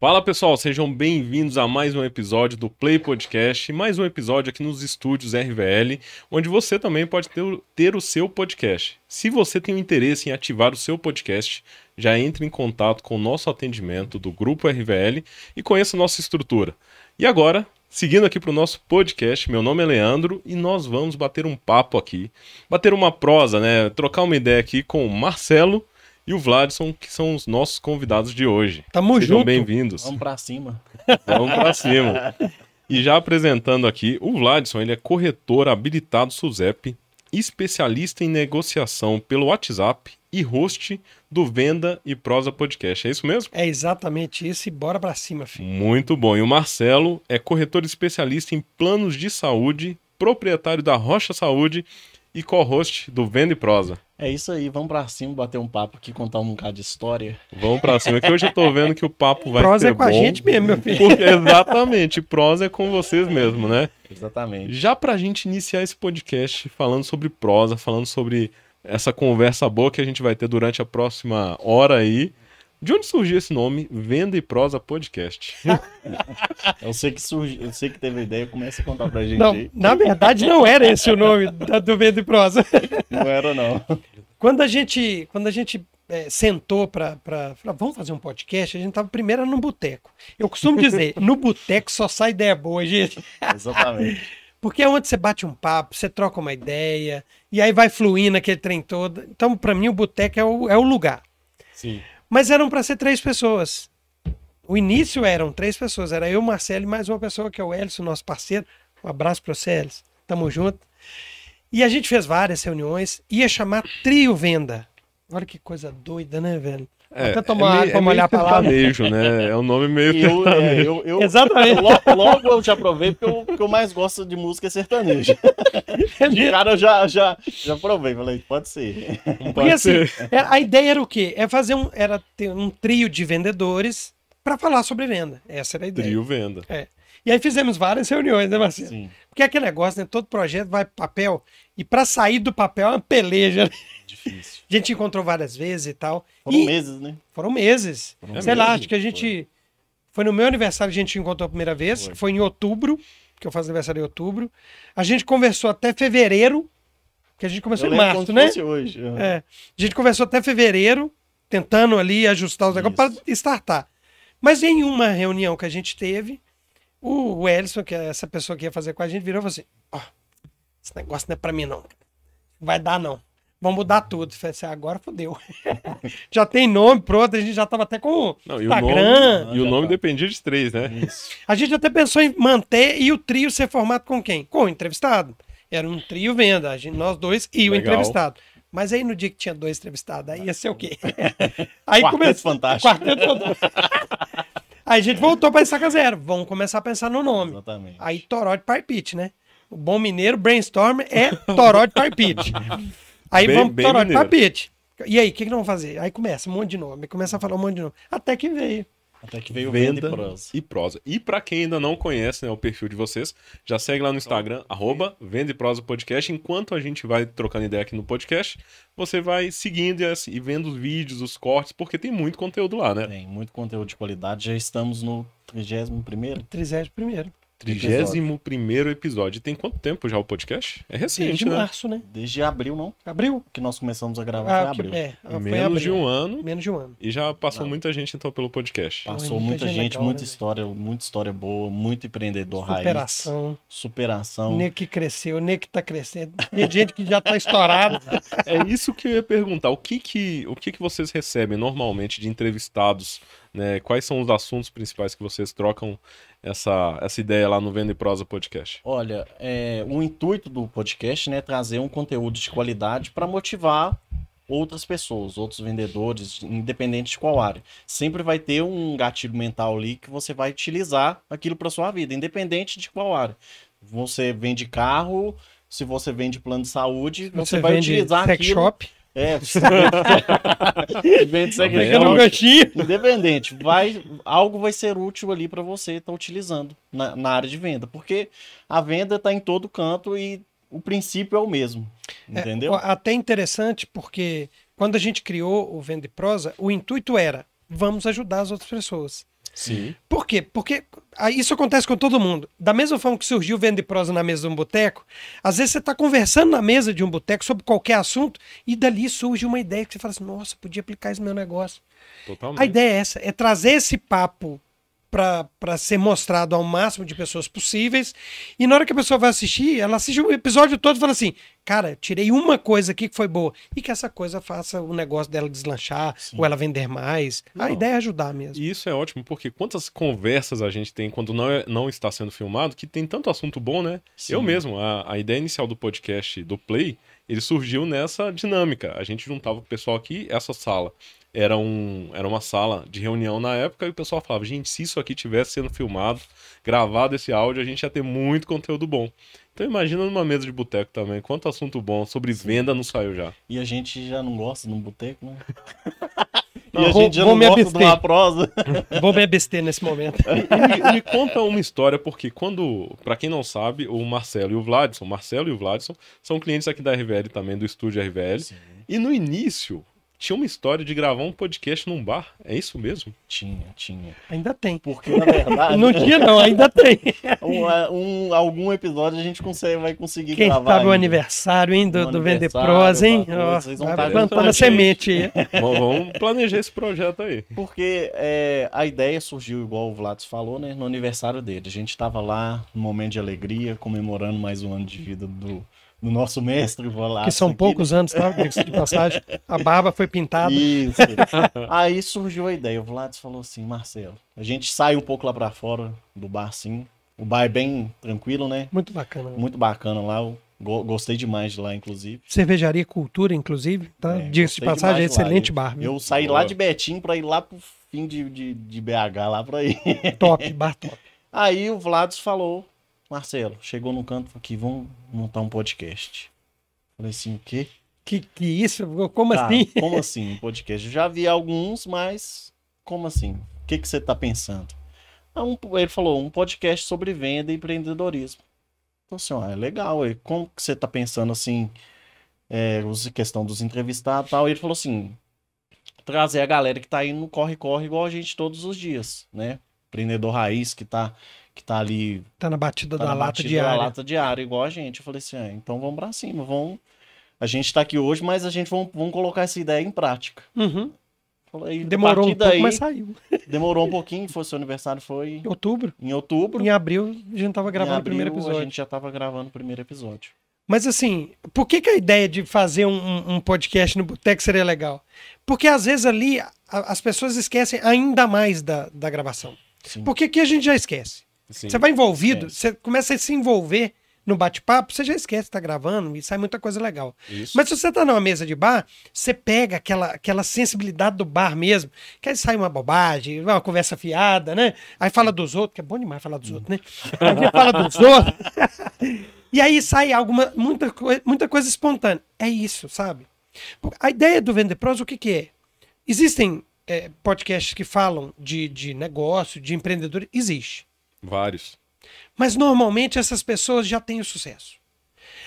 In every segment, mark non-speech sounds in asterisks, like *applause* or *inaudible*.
Fala pessoal, sejam bem-vindos a mais um episódio do Play Podcast, mais um episódio aqui nos estúdios RVL, onde você também pode ter, ter o seu podcast. Se você tem um interesse em ativar o seu podcast, já entre em contato com o nosso atendimento do Grupo RVL e conheça nossa estrutura. E agora, seguindo aqui para o nosso podcast, meu nome é Leandro e nós vamos bater um papo aqui, bater uma prosa, né? Trocar uma ideia aqui com o Marcelo e o Vladson, que são os nossos convidados de hoje. Tamo Sejam junto. bem-vindos. Vamos pra cima. Vamos pra cima. E já apresentando aqui, o Vladson, ele é corretor habilitado SUSEP, especialista em negociação pelo WhatsApp e host do Venda e Prosa Podcast. É isso mesmo? É exatamente isso e bora pra cima, filho. Muito bom. E o Marcelo é corretor especialista em planos de saúde, proprietário da Rocha Saúde e co-host do Venda e Prosa. É isso aí, vamos pra cima, bater um papo aqui, contar um bocado de história. Vamos pra cima, que hoje eu tô vendo que o papo vai Prosa ser é com a bom. gente mesmo, meu filho. Porque, exatamente, prosa é com vocês mesmo, né? Exatamente. Já pra gente iniciar esse podcast falando sobre prosa, falando sobre essa conversa boa que a gente vai ter durante a próxima hora aí. De onde surgiu esse nome? Venda e Prosa Podcast. *laughs* Eu sei que surgiu, eu sei que teve ideia, começa a contar pra gente Não, aí. na verdade não era esse o nome da- do Vendo e Prosa. Não era, não. Quando a gente, quando a gente é, sentou pra, pra falar, vamos fazer um podcast, a gente tava primeiro no boteco. Eu costumo dizer, no boteco só sai ideia boa, gente. Exatamente. Porque é onde você bate um papo, você troca uma ideia, e aí vai fluindo aquele trem todo. Então, pra mim, o boteco é o, é o lugar. Sim. Mas eram para ser três pessoas. O início eram três pessoas. Era eu, Marcelo e mais uma pessoa que é o Elcio, nosso parceiro. Um abraço para você, Elcio. Tamo junto. E a gente fez várias reuniões. Ia chamar Trio Venda. Olha que coisa doida, né, velho? É, Até tomar água meio- pra é molhar meio a palavra. sertanejo, né? É um nome meio Eu, é, eu, eu, *laughs* Exatamente. *laughs* Logo, logo eu te aprovei porque eu- porque eu mais gosto de música sertaneja. É De mesmo. cara eu já, já, já provei, falei, pode ser. Porque pode assim, ser. é- a ideia era o quê? É fazer um, era ter um trio de vendedores para falar sobre venda. Essa era a ideia. Trio Venda. E aí fizemos várias reuniões, né, Marcelo? Sim, Porque é aquele negócio, né? Todo projeto vai pro papel e para sair do papel é uma peleja. né? difícil. A gente encontrou várias vezes e tal. Foram E meses, né? Foram meses. É Sei lá, mesmo? acho que a gente. Foi. no meu aniversário que a gente encontrou a primeira vez, Foi. que foi em outubro, que eu faço aniversário em outubro. A gente conversou até fevereiro, que a gente começou Eu em março, né? hoje. É. A gente conversou até fevereiro, tentando ali ajustar os negócios para startar. Mas em uma reunião que a gente teve, o Elson, que é essa pessoa que ia fazer com a gente, virou e falou assim: Ó, esse negócio não é para mim, não. Vai dar, não. Vamos mudar tudo. Falei assim, agora fodeu. *laughs* já tem nome pronto, a gente já tava até com Não, e o Instagram. nome, e o nome tá. dependia de três, né? Isso. A gente até pensou em manter e o trio ser formado com quem? Com o entrevistado. Era um trio venda, a gente, nós dois e o Legal. entrevistado. Mas aí no dia que tinha dois entrevistados, aí ia ser o quê? *laughs* aí Quarteto começou. fantástico. Quarteto fantástico. *laughs* aí a gente voltou para estaca zero. Vamos começar a pensar no nome. Exatamente. Aí Toró de Parpite, né? O bom mineiro, brainstorm é Toró de Parpite. *laughs* Aí Bem- vamos bem Toró de. Parpite. E aí, o que, que nós vamos fazer? Aí começa um monte de nome, começa a falar um monte de nome. Até que veio. Até que veio venda Venda e prosa. e prosa. E pra quem ainda não conhece né, o perfil de vocês, já segue lá no Instagram, arroba Venda e Prosa Podcast. Enquanto a gente vai trocando ideia aqui no podcast, você vai seguindo e, assim, e vendo os vídeos, os cortes, porque tem muito conteúdo lá, né? Tem muito conteúdo de qualidade. Já estamos no 31º. Trigésimo primeiro. Trigésimo primeiro episódio. Tem quanto tempo já o podcast? É recente, Desde né? março, né? Desde abril, não? Abril? Que nós começamos a gravar Ah, foi abril. é, foi Menos abril. de um ano Menos de um ano. e já passou Não. muita gente então pelo podcast. Passou Muita muita gente gente, legal, muita né, história, muita história boa, muito empreendedor raiz. Superação. Superação. Que cresceu, nego que tá crescendo. Tem gente que já tá estourado. *laughs* É isso que eu ia perguntar. O que que, o que que vocês recebem normalmente de entrevistados? Né? Quais são os assuntos principais que vocês trocam essa, essa ideia lá no Venda e Prosa Podcast? Olha, é, o intuito do podcast né, é trazer um conteúdo de qualidade para motivar outras pessoas, outros vendedores, independente de qual área. Sempre vai ter um gatilho mental ali que você vai utilizar aquilo para sua vida, independente de qual área. Você vende carro, se você vende plano de saúde, você, Você vai vende utilizar sex aquilo. shop. É, Tá no shop. ganchinho. Independente, vai, algo vai ser útil ali para você estar utilizando na, na área de venda, porque a venda está em todo canto e o princípio é o mesmo, É, entendeu? até interessante, porque quando a gente criou o Vende Prosa, o intuito era vamos ajudar as outras pessoas. Sim. Por quê? Porque ah, isso acontece com todo mundo. Da mesma forma que surgiu o Vende Prosa na mesa de um boteco, às vezes você está conversando na mesa de um boteco sobre qualquer assunto e dali surge uma ideia que você fala assim: nossa, podia aplicar no meu negócio. Totalmente. A ideia é essa: é trazer esse papo para ser mostrado ao máximo de pessoas possíveis. E na hora que a pessoa vai assistir, ela assiste o episódio todo e fala assim: Cara, tirei uma coisa aqui que foi boa. E que essa coisa faça o negócio dela deslanchar, Sim. ou ela vender mais. A Não. ideia é ajudar mesmo. E isso é ótimo, porque quantas conversas a gente tem quando não, é- não está sendo filmado, que tem tanto assunto bom, né? Sim. Eu mesmo, a, a ideia inicial do podcast do Play, ele surgiu nessa dinâmica. A gente juntava o pessoal aqui, essa sala era, um, era uma sala de reunião na época, e o pessoal falava, gente, se isso aqui tivesse sendo filmado, gravado esse áudio, a gente ia ter muito conteúdo bom. Então imagina numa mesa de boteco também, quanto assunto bom sobre venda não saiu já. E a gente já não gosta num boteco, né? Não, *laughs* e a vou- gente já vou não me gosta de abster. uma prosa. *laughs* Vou me abster nesse momento. E me, me conta uma história, porque quando, pra quem não sabe, o Marcelo e o Vladson, o Marcelo e o Vladson são clientes aqui da RVL também, do estúdio RVL. E no início, tinha uma história de gravar um podcast num bar. É isso mesmo? Tinha, tinha. Ainda tem. Porque, na verdade, *laughs* Não tinha, não, ainda tem. *laughs* um, um- algum episódio a gente consegue, vai conseguir Quem gravar. sabe o ainda. aniversário, hein, do, No do Vender Pros, hein? coisa, vocês vão tá plantando a semente aí. Vamos, planejar esse projeto aí. Porque é, a ideia surgiu, igual o Vlad falou, né? No aniversário dele. A gente tava lá, num momento de alegria, comemorando mais um ano de vida do, do nosso mestre Vlad. Que são aqui, poucos anos, tá? De passagem. A barba foi pintada. Isso. Aí surgiu a ideia. O Vlad falou assim, Marcelo, a gente sai um pouco lá pra fora do bar, sim. O bar é bem tranquilo, né? Muito bacana. Muito bacana lá. Gostei demais de lá, inclusive. Cervejaria Cultura, inclusive, tá? É, Diga-se de passagem, é de lá. excelente bar. viu? Eu saí Boa. lá de Betim pra ir lá pro fim de, de, de BH, lá pra ir. Top, bar *laughs* top. Aí o Vlad falou, Marcelo, chegou no canto aqui, vamos montar um podcast. Falei assim, o quê? Que, que isso? Como Tá, assim? Como assim, um podcast? Eu já vi alguns, mas como assim? O que, que você tá pensando? Ah, um- ele falou, um podcast sobre venda e empreendedorismo. Então, assim, ó, é legal. E como que você tá pensando assim, é, questão dos entrevistados e tal? Ele falou assim, trazer a galera que tá aí no corre-corre igual a gente todos os dias, né? Empreendedor raiz que tá, que tá ali Tá na batida tá da na lata batida diária. da lata diária, igual a gente. Eu falei assim, ah, então vamos pra cima, vamos... A gente tá aqui hoje, mas a gente vamos, vamos colocar essa ideia em prática. Uhum. Falei, Demorou um pouco, daí, mas saiu. *laughs* demorou um pouquinho, foi seu aniversário, foi Em outubro, em outubro. em abril, a gente tava gravando Em o primeiro abril, episódio. A gente já tava gravando o primeiro episódio. Mas assim, por que, que a ideia de fazer um, um- um podcast no boteco seria legal? Porque às vezes ali a- as pessoas esquecem ainda mais da, da gravação. Sim. Porque aqui a gente já esquece. Sim. Você vai envolvido, Esquece. você começa a se envolver no bate-papo, você já esquece que tá gravando e sai muita coisa legal. Isso. Mas se você tá numa mesa de bar, você pega aquela, aquela sensibilidade do bar mesmo, que aí sai uma bobagem, uma conversa fiada, né? Aí fala dos outros, que é bom demais falar dos outros, né? *laughs* Aí fala dos outros. *laughs* e aí sai alguma, muita, muita coisa espontânea. É isso, sabe? A ideia do Vender Pros, o que, que é? Existem é, podcasts que falam de, de negócio, de empreendedor, existe. Vários. Mas normalmente essas pessoas já têm o sucesso.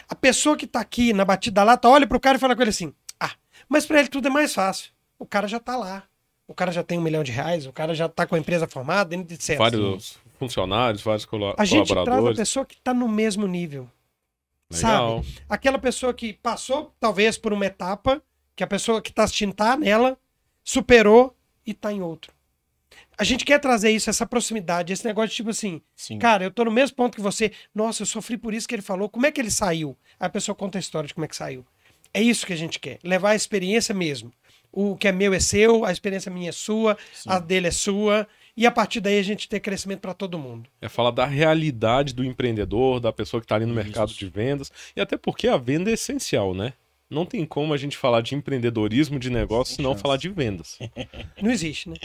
A pessoa que tá aqui na batida da lata olha pro cara e fala com ele assim: Ah, mas pra ele tudo é mais fácil. O cara já tá lá. O cara já tem um milhão de reais, o cara já tá com a empresa formada, etc. Vários funcionários, vários colo- A gente traz a colaboradores. pessoa que tá no mesmo nível. Legal. Sabe? Aquela pessoa que passou, talvez, por uma etapa, que a pessoa que tá assistindo tá nela, superou e tá em outro. A gente quer trazer isso, essa proximidade, esse negócio de tipo assim, Sim. Cara, eu tô no mesmo ponto que você. Nossa, eu sofri por isso que ele falou. Como é que ele saiu? Aí a pessoa conta a história de como é que saiu. É isso que a gente quer. Levar a experiência mesmo. O que é meu é seu, a experiência minha é sua, Sim. a dele é sua. E a partir daí a gente ter crescimento para todo mundo. É falar da realidade do empreendedor, da pessoa que está ali no Isso. mercado de vendas. E até porque a venda é essencial, né? Não tem como a gente falar de empreendedorismo de negócio se não falar de vendas. *laughs* Não existe, né?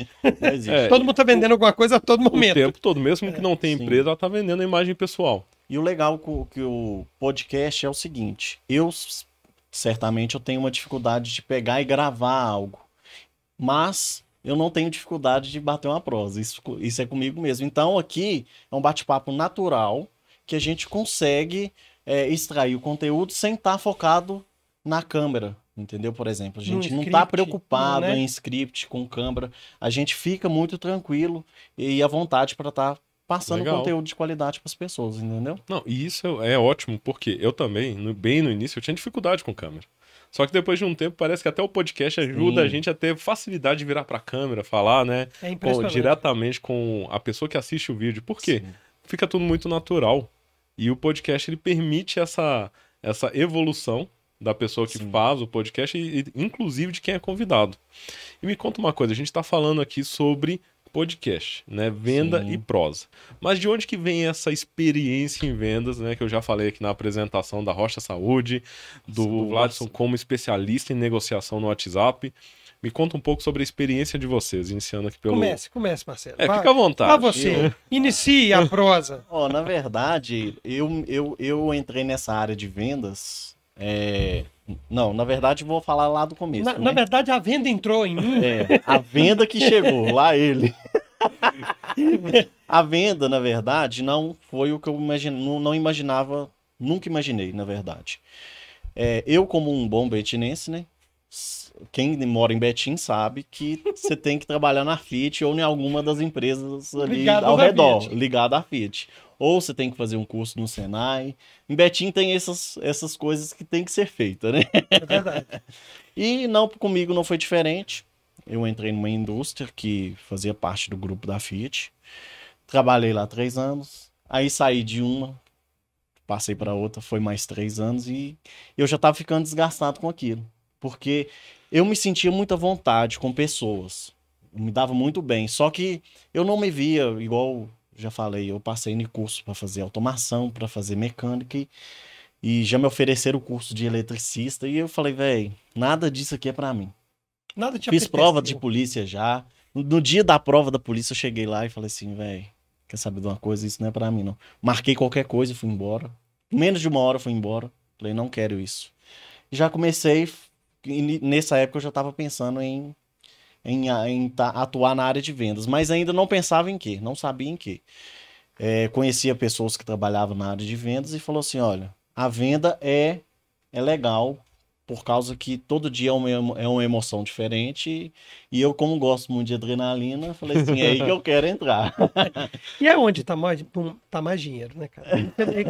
Não existe. É. Todo mundo tá vendendo alguma coisa a todo O momento. tempo todo, mesmo que não tenha Sim. empresa, ela tá vendendo a imagem pessoal. E o legal que o podcast é o seguinte, eu certamente eu tenho uma dificuldade de pegar e gravar algo, mas eu não tenho dificuldade de bater uma prosa, isso, isso é comigo mesmo. Então aqui é um bate-papo natural que a gente consegue é, extrair o conteúdo sem estar focado na câmera, Entendeu? Por exemplo, a gente não script, tá preocupado né? em script com câmera. A gente fica muito tranquilo e à vontade para estar passando Legal. conteúdo de qualidade para as pessoas, entendeu? Não, e isso é ótimo, porque eu também, no- bem no início, eu tinha dificuldade com câmera. Só que depois de um tempo, parece que até o podcast ajuda Sim. a gente a ter facilidade de virar pra câmera, falar, né? É impressionante. diretamente com a pessoa que assiste o vídeo. Por quê? Sim. Fica tudo muito natural. E o podcast, ele permite essa, essa evolução da pessoa que Sim. faz o podcast e, e, inclusive, de quem é convidado. E me conta uma coisa, a gente tá falando aqui sobre podcast, né? Venda Sim. e prosa. Mas de onde que vem essa experiência em vendas, né? Que eu já falei aqui na apresentação da Rocha Saúde, do Vladson como especialista em negociação no WhatsApp. Me conta um pouco sobre a experiência de vocês, iniciando aqui pelo... Comece, comece, Marcelo. É, Vá- fica à vontade. vá você. Inicie a prosa. Ó, na verdade, eu, eu, eu entrei nessa área de vendas. É, Não, na verdade, vou falar lá do começo. Na, né? na verdade, a venda entrou em mim. É, a venda que chegou, lá ele. *laughs* A venda, na verdade, não foi o que eu imagine, não, imaginava, nunca imaginei, na verdade. É, eu, como um bom betinense, né? Quem mora em Betim sabe que você tem que trabalhar na Fiat ou em alguma das empresas ali ao redor, ligada à Fiat. Ou você tem que fazer um curso no Senai. Em Betim tem essas, essas coisas que tem que ser feitas, né? É verdade. *laughs* E não comigo não foi diferente. Eu entrei numa indústria que fazia parte do grupo da Fiat. Trabalhei lá três anos. Aí saí de uma, passei para outra, foi mais três anos e eu já estava ficando desgastado com aquilo, porque eu me sentia muita vontade com pessoas, Eu me dava muito bem. Só que eu não me via igual já falei. Eu passei em curso para fazer automação, para fazer mecânica e, e já me ofereceram o curso de eletricista e eu falei, velho, nada disso aqui é para mim. Nada te Fiz apeteceu. prova de polícia já. No, no dia da prova da polícia, eu cheguei lá e falei assim, velho, quer saber de uma coisa? Isso não é pra mim, não. Marquei qualquer coisa e fui embora. Menos de uma hora eu fui embora. Falei, não quero isso. Já comecei, e nessa época eu já tava pensando em, em, em atuar na área de vendas, mas ainda não pensava em quê, não sabia em quê. É, conhecia pessoas que trabalhavam na área de vendas e falou assim, olha, a venda é, é legal, por causa que todo dia é uma, é uma emoção diferente. E, eu, como gosto muito de adrenalina, falei assim, é aí que eu quero entrar. *laughs* E é onde tá mais, tá mais dinheiro, né, cara?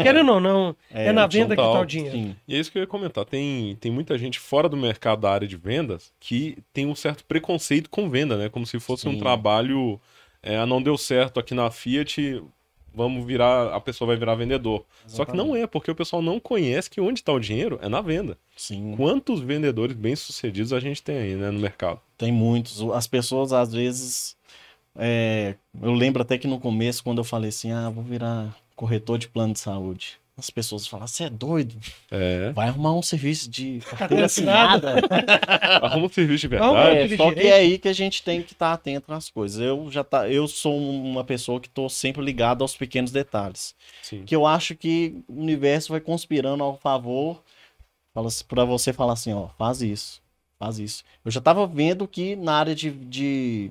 Querendo ou não, é, na o venda que tá o dinheiro. Sim, E é isso que eu ia comentar. Tem, tem muita gente fora do mercado da área de vendas que tem um certo preconceito com venda, né? Como se fosse um Sim. trabalho. É, ah, não deu certo aqui na Fiat, vamos virar. A pessoa vai virar vendedor. Só que não é, porque o pessoal não conhece que onde está o dinheiro é na venda. sim. Quantos vendedores bem-sucedidos a gente tem aí, né, no mercado? Tem muitos. As pessoas, às vezes. é, eu lembro até que no começo, quando eu falei assim, ah, vou virar corretor de plano de saúde. As pessoas falam, você é doido? É. Vai arrumar um serviço de carteira Carteira assinada. *laughs* Arruma um serviço de verdade. É, só que é aí que a gente tem que estar atento nas coisas. Eu já tá, eu sou uma pessoa que estou sempre ligado aos pequenos detalhes. Sim. Que eu acho que o universo vai conspirando ao favor para você falar assim, ó, faz isso, faz isso. Eu já estava vendo que na área de, de,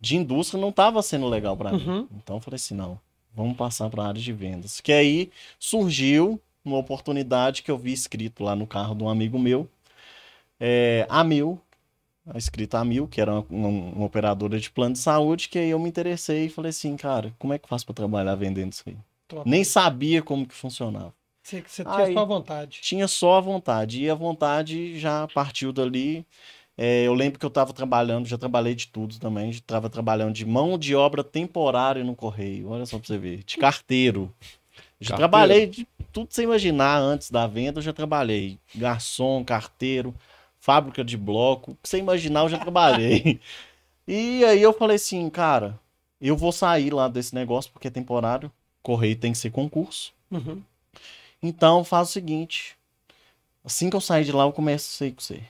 de indústria não estava sendo legal para mim. Uhum. Então eu falei assim, não, vamos passar para a área de vendas. Que aí surgiu uma oportunidade que eu vi escrito lá no carro de um amigo meu, é, a Mil, a escrita a Mil, que era uma, uma- uma operadora de plano de saúde, que aí eu me interessei e falei assim, cara, como é que eu faço para trabalhar vendendo isso aí? Top. Nem sabia como que funcionava. Você, você tinha Aí- só vontade. Tinha só a vontade, e a vontade já partiu dali. É, eu lembro que eu estava trabalhando, já trabalhei de tudo também, estava trabalhando de mão de obra temporária no correio, olha só para você ver, de carteiro. Já Carteiro. trabalhei de tudo você imaginar antes da venda, eu já trabalhei. Garçom, carteiro, fábrica de bloco, você imaginar eu já trabalhei. *laughs* e aí eu falei assim, cara, eu vou sair lá desse negócio porque é temporário, correio tem que ser concurso. Uhum. Então faz o seguinte. Assim que eu sair de lá, eu começo a ir com você.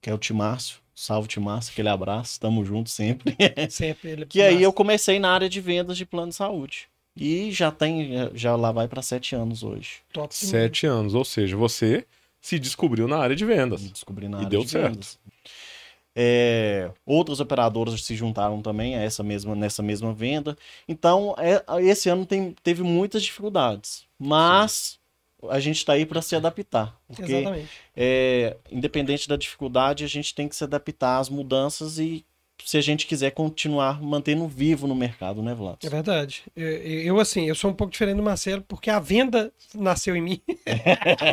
Que é o Timárcio. Salve, Timárcio. Aquele abraço. Tamo junto sempre. *laughs* Sempre ele. *laughs* que aí eu comecei na área de vendas de plano de saúde. E já tem, já lá vai para sete anos hoje. Top. Sete anos. Ou seja, você se descobriu na área de vendas. Me descobri na E área deu de certo. vendas. É, outras operadoras se juntaram também a essa mesma, nessa mesma venda. Então, é- esse ano tem- teve muitas dificuldades. Mas a gente está aí para se adaptar. Porque, Exatamente. é, independente da dificuldade, a gente tem que se adaptar às mudanças e se a gente quiser continuar mantendo vivo no mercado, né, Vlad? É verdade. Eu, eu, assim, eu sou um pouco diferente do Marcelo, porque a venda nasceu em mim.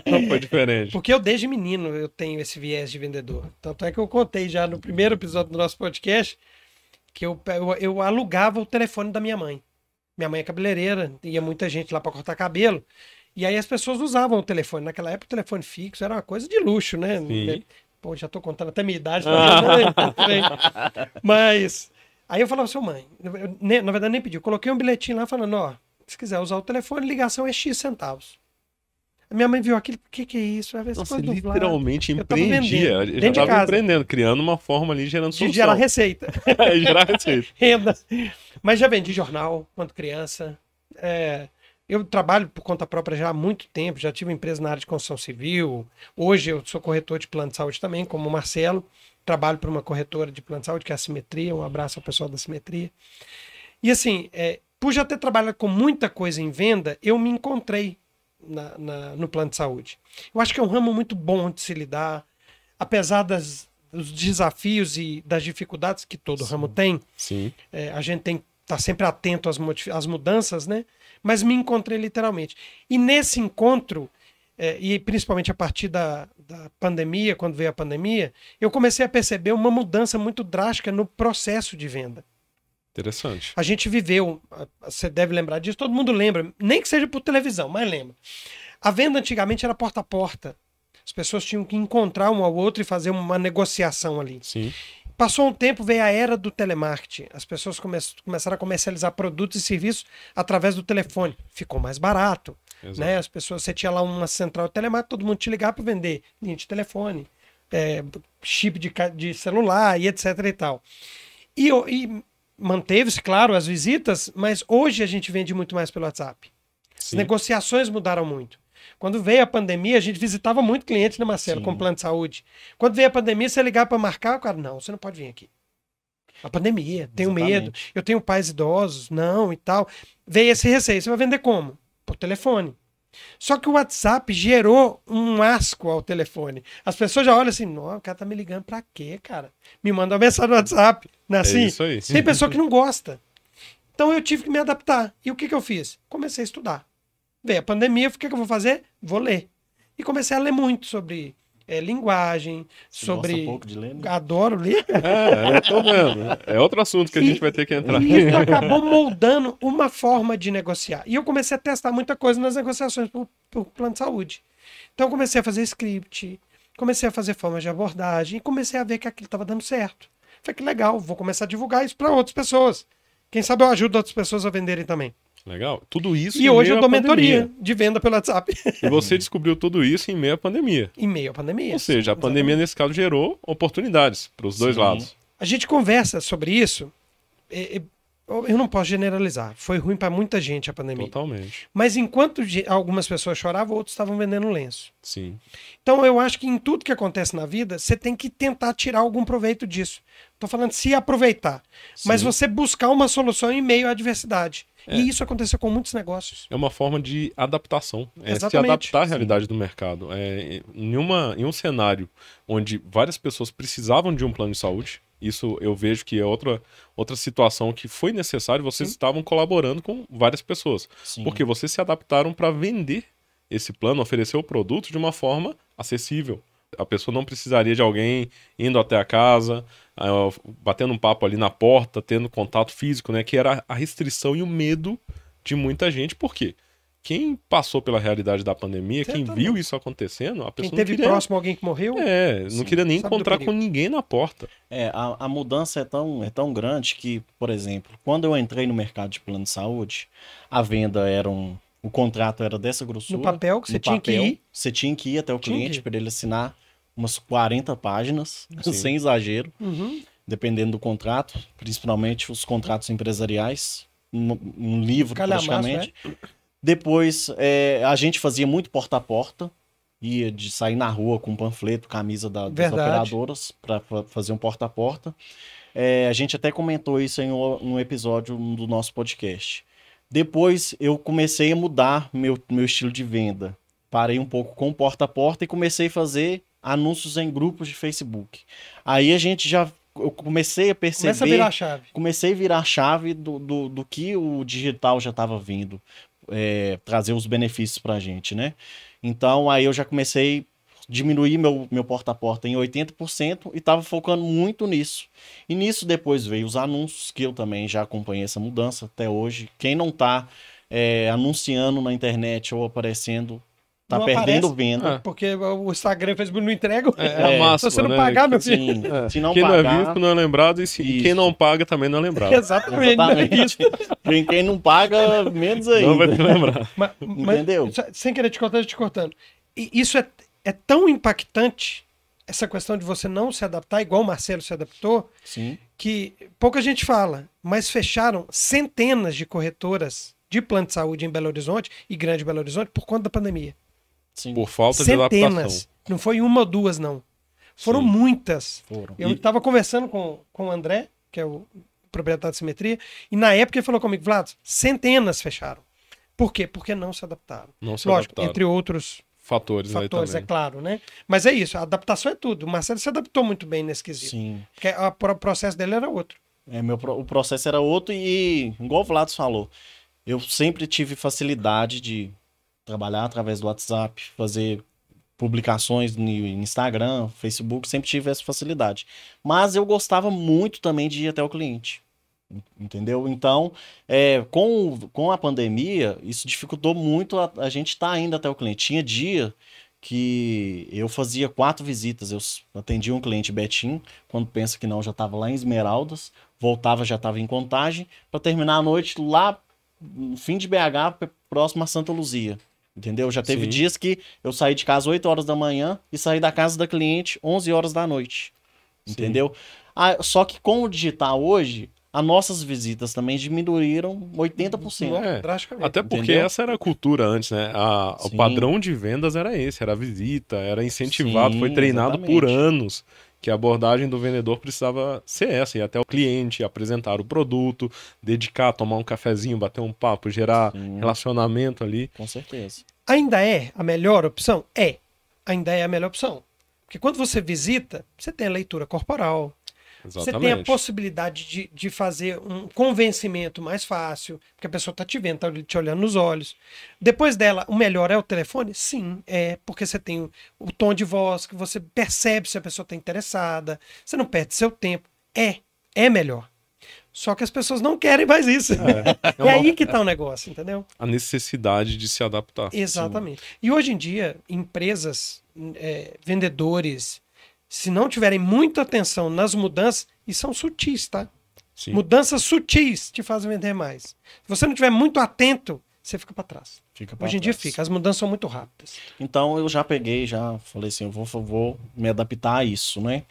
Não *laughs* foi diferente. Porque eu, desde menino, eu tenho esse viés de vendedor. Tanto é que eu contei já no primeiro episódio do nosso podcast que eu, eu, eu alugava o telefone da minha mãe. Minha mãe é cabeleireira, ia muita gente lá para cortar cabelo. E aí as pessoas usavam o telefone. Naquela época, o telefone fixo era uma coisa de luxo, né? Sim. Pô, já tô contando até minha idade. *laughs* Tá? Mas aí eu falava, seu mãe, eu ne- na verdade nem pedi, eu coloquei um bilhetinho lá falando, ó, se quiser usar o telefone, ligação é X centavos. A minha mãe viu aquilo, o que que é isso? Coisa Vlad. literalmente Eu empreendia. vendendo, Já de estava empreendendo, criando uma forma ali, gerando De solução. gerar receita. E *laughs* gerar receita. *laughs* renda. Mas já vendi jornal quando criança. É, eu trabalho por conta própria já há muito tempo, já tive empresa na área de construção civil. Hoje eu sou corretor de plano de saúde também, como o Marcelo. Trabalho para uma corretora de plano de saúde, que é a Simetria. Um abraço ao pessoal da Simetria. E assim, é, por já ter trabalhado com muita coisa em venda, eu me encontrei na- na- no plano de saúde. Eu acho que é um ramo muito bom de se lidar, apesar das, dos desafios e das dificuldades que todo ramo tem. Sim. É, a gente tem que estar sempre atento às, às mudanças, né? Mas me encontrei literalmente. E nesse encontro, é, e principalmente a partir da, da pandemia, quando veio a pandemia, eu comecei a perceber uma mudança muito drástica no processo de venda. Interessante. A gente viveu, você deve lembrar disso, todo mundo lembra, nem que seja por televisão, mas lembra. A venda antigamente era porta a porta. As pessoas tinham que encontrar um ao outro e fazer uma negociação ali. Sim. Passou um tempo, veio a era do telemarketing. As pessoas come começaram a comercializar produtos e serviços através do telefone. Ficou mais barato. Exato. Né? As pessoas, você tinha lá uma central telemática, todo mundo te ligava para vender linha de telefone, é, chip de, de celular e etc e tal. E, e manteve-se, claro, as visitas, mas hoje a gente vende muito mais pelo WhatsApp. As Sim. negociações mudaram muito. Quando veio a pandemia, a gente visitava muito cliente, né, Marcelo, Sim. com plano de saúde. Quando veio a pandemia, você ligava para marcar, o cara, não, você não pode vir aqui. A pandemia, tenho medo, Exatamente. eu tenho pais idosos, não e tal. Veio esse receio, você vai vender como? Por telefone. Só que o WhatsApp gerou um asco ao telefone. As pessoas já olham assim, não, o cara tá me ligando pra quê, cara? Me manda uma mensagem no WhatsApp. Não é assim? É isso aí. Tem pessoa que não gosta. Então eu tive que me adaptar. E o que, que eu fiz? Comecei a estudar. Veio a pandemia, o que, que eu vou fazer? Vou ler. E comecei a ler muito sobre eh, linguagem, Você sobre. gosta pouco de ler, né? Adoro ler. É, eu tô vendo. É outro assunto que a E- gente vai ter que entrar. E isso acabou moldando uma forma de negociar. E eu comecei a testar muita coisa nas negociações por, por plano de saúde. Então eu comecei a fazer script, comecei a fazer formas de abordagem e comecei a ver que aquilo estava dando certo. Falei que legal, vou começar a divulgar isso para outras pessoas. Quem sabe eu ajudo outras pessoas a venderem também. Legal. Tudo isso E hoje eu dou pandemia. mentoria de venda pelo WhatsApp. E você *laughs* descobriu tudo isso em meio à pandemia. em meio à pandemia. Ou seja, a pandemia, nesse caso, gerou oportunidades para os dois Sim. lados. A gente conversa sobre isso. Eu não posso generalizar. Foi ruim para muita gente a pandemia. Totalmente. Mas enquanto algumas pessoas choravam, outros estavam vendendo lenço. Sim. Então eu acho que em tudo que acontece na vida, você tem que tentar tirar algum proveito disso. Tô falando se aproveitar. Mas Sim. você buscar uma solução em meio à adversidade. É. E isso aconteceu com muitos negócios. É uma forma de adaptação. É se Exatamente. adaptar à realidade do mercado. É, em, uma, em um cenário onde várias pessoas precisavam de um plano de saúde, isso eu vejo que é outra, outra situação que foi necessário, vocês estavam colaborando com várias pessoas. Sim. Porque vocês se adaptaram para vender esse plano, oferecer o produto de uma forma acessível. A pessoa não precisaria de alguém indo até a casa, ah, batendo um papo ali na porta, tendo contato físico, né? Que era a restrição e o medo de muita gente. Por quê? Quem passou pela realidade da pandemia, quem viu isso acontecendo, a Quem pessoa teve não queria... próximo alguém que morreu, É, não Sim, queria nem encontrar com ninguém na porta. É, a, a mudança é tão, é tão grande que, por exemplo, quando eu entrei no mercado de plano de saúde, a venda era um. O contrato era dessa grossura. no papel, que você tinha que papel. ir. Você tinha que ir até o Tinha que cliente para ele assinar umas 40 páginas, *laughs* Sim. sem exagero, Uhum. dependendo do contrato, principalmente os contratos empresariais, um, um livro Calhamaço, praticamente. Depois, é, a gente fazia muito porta a porta, ia de sair na rua com um panfleto, camisa da- das Verdade. operadoras, para fazer um porta a porta. É, a gente até comentou isso em um, um episódio do nosso podcast. Depois eu comecei a mudar meu, meu estilo de venda parei um pouco com porta a porta e comecei a fazer anúncios em grupos de Facebook. Aí a gente já eu comecei a perceber. Começa a virar a chave. Comecei a virar a chave do, do, do que o digital já estava vindo é, trazer os benefícios para a gente, né? Então aí eu já comecei a diminuir meu, meu porta a porta em 80% e estava focando muito nisso. E nisso depois veio os anúncios, que eu também já acompanhei essa mudança até hoje. Quem não está é, anunciando na internet ou aparecendo Tá Não perdendo aparece. venda. É. Porque o Instagram e o Facebook não entregam. É, é a máxima, Se você não né? pagar, meu filho. Sim, É. se não quem pagar, não é visto não é lembrado e, se- e quem não paga também não é lembrado. *laughs* Exatamente. é. Exatamente. Quem não paga, menos ainda. Não vai te lembrar. *laughs* Mas- mas- Entendeu? sem querer te cortar, te cortando. E isso é, é tão impactante, essa questão de você não se adaptar, igual o Marcelo se adaptou, Sim, que pouca gente fala, mas fecharam centenas de corretoras de plano de saúde em Belo Horizonte e Grande Belo Horizonte por conta da pandemia. Sim. Por falta de adaptação. Centenas. Não foi uma ou duas, não. Foram Sim. muitas. Foram. Eu E- estava conversando com, com o André, que é o proprietário de simetria, e na época ele falou comigo, Vlad, centenas fecharam. Por quê? Porque não se adaptaram. Não se Lógico, adaptaram. entre outros Fatores, fatores, aí é claro, né? Mas é isso, a adaptação é tudo. O Marcelo se adaptou muito bem nesse quesito. Sim. Porque a- o processo dele era outro. É, meu, o processo era outro e, igual o Vlados falou, eu sempre tive facilidade de trabalhar através do WhatsApp, fazer publicações no Instagram, Facebook, sempre tive essa facilidade. Mas eu gostava muito também de ir até o cliente. Entendeu? Então, é, com, com a pandemia, isso dificultou muito a, a gente estar indo até o cliente. Tinha dia que eu fazia quatro visitas. Eu atendia um cliente Betim, quando pensa que não, já estava lá em Esmeraldas, voltava, já estava em contagem, para terminar a noite lá no fim de BH, próximo a Santa Luzia. Entendeu? Já teve Sim. dias que eu saí de casa 8 horas da manhã e saí da casa da cliente 11 horas da noite. Sim. Entendeu? Ah, só que com o digital hoje, as nossas visitas também diminuíram 80%. É. Drasticamente. Até porque Entendeu? essa era a cultura antes, né? A- o padrão de vendas era esse, era a visita, era incentivado, Sim, foi treinado por exatamente. anos que a abordagem do vendedor precisava ser essa, ir até o cliente, apresentar o produto, dedicar, tomar um cafezinho, bater um papo, gerar Sim. relacionamento ali. Com certeza. Ainda é a melhor opção? É. Ainda é a melhor opção. Porque quando você visita, você tem a leitura corporal, Você tem a Exatamente. possibilidade de, de fazer um convencimento mais fácil, porque a pessoa está te vendo, está te olhando nos olhos. Depois dela, o melhor é o telefone? Sim, é, porque você tem o, o tom de voz, que você percebe se a pessoa está interessada, você não perde seu tempo. É, é melhor. Só que as pessoas não querem mais isso. É, *laughs* É uma- aí que está o negócio, entendeu? a necessidade de se adaptar. Exatamente. E hoje em dia, empresas, é, vendedores, se não tiverem muita atenção nas mudanças, e são sutis, tá? Sim. Mudanças sutis te fazem vender mais. Se você não estiver muito atento, você fica para trás. Fica pra Hoje em dia trás. fica, as mudanças são muito rápidas. Então eu já peguei, já falei assim, eu vou, vou me adaptar a isso, né?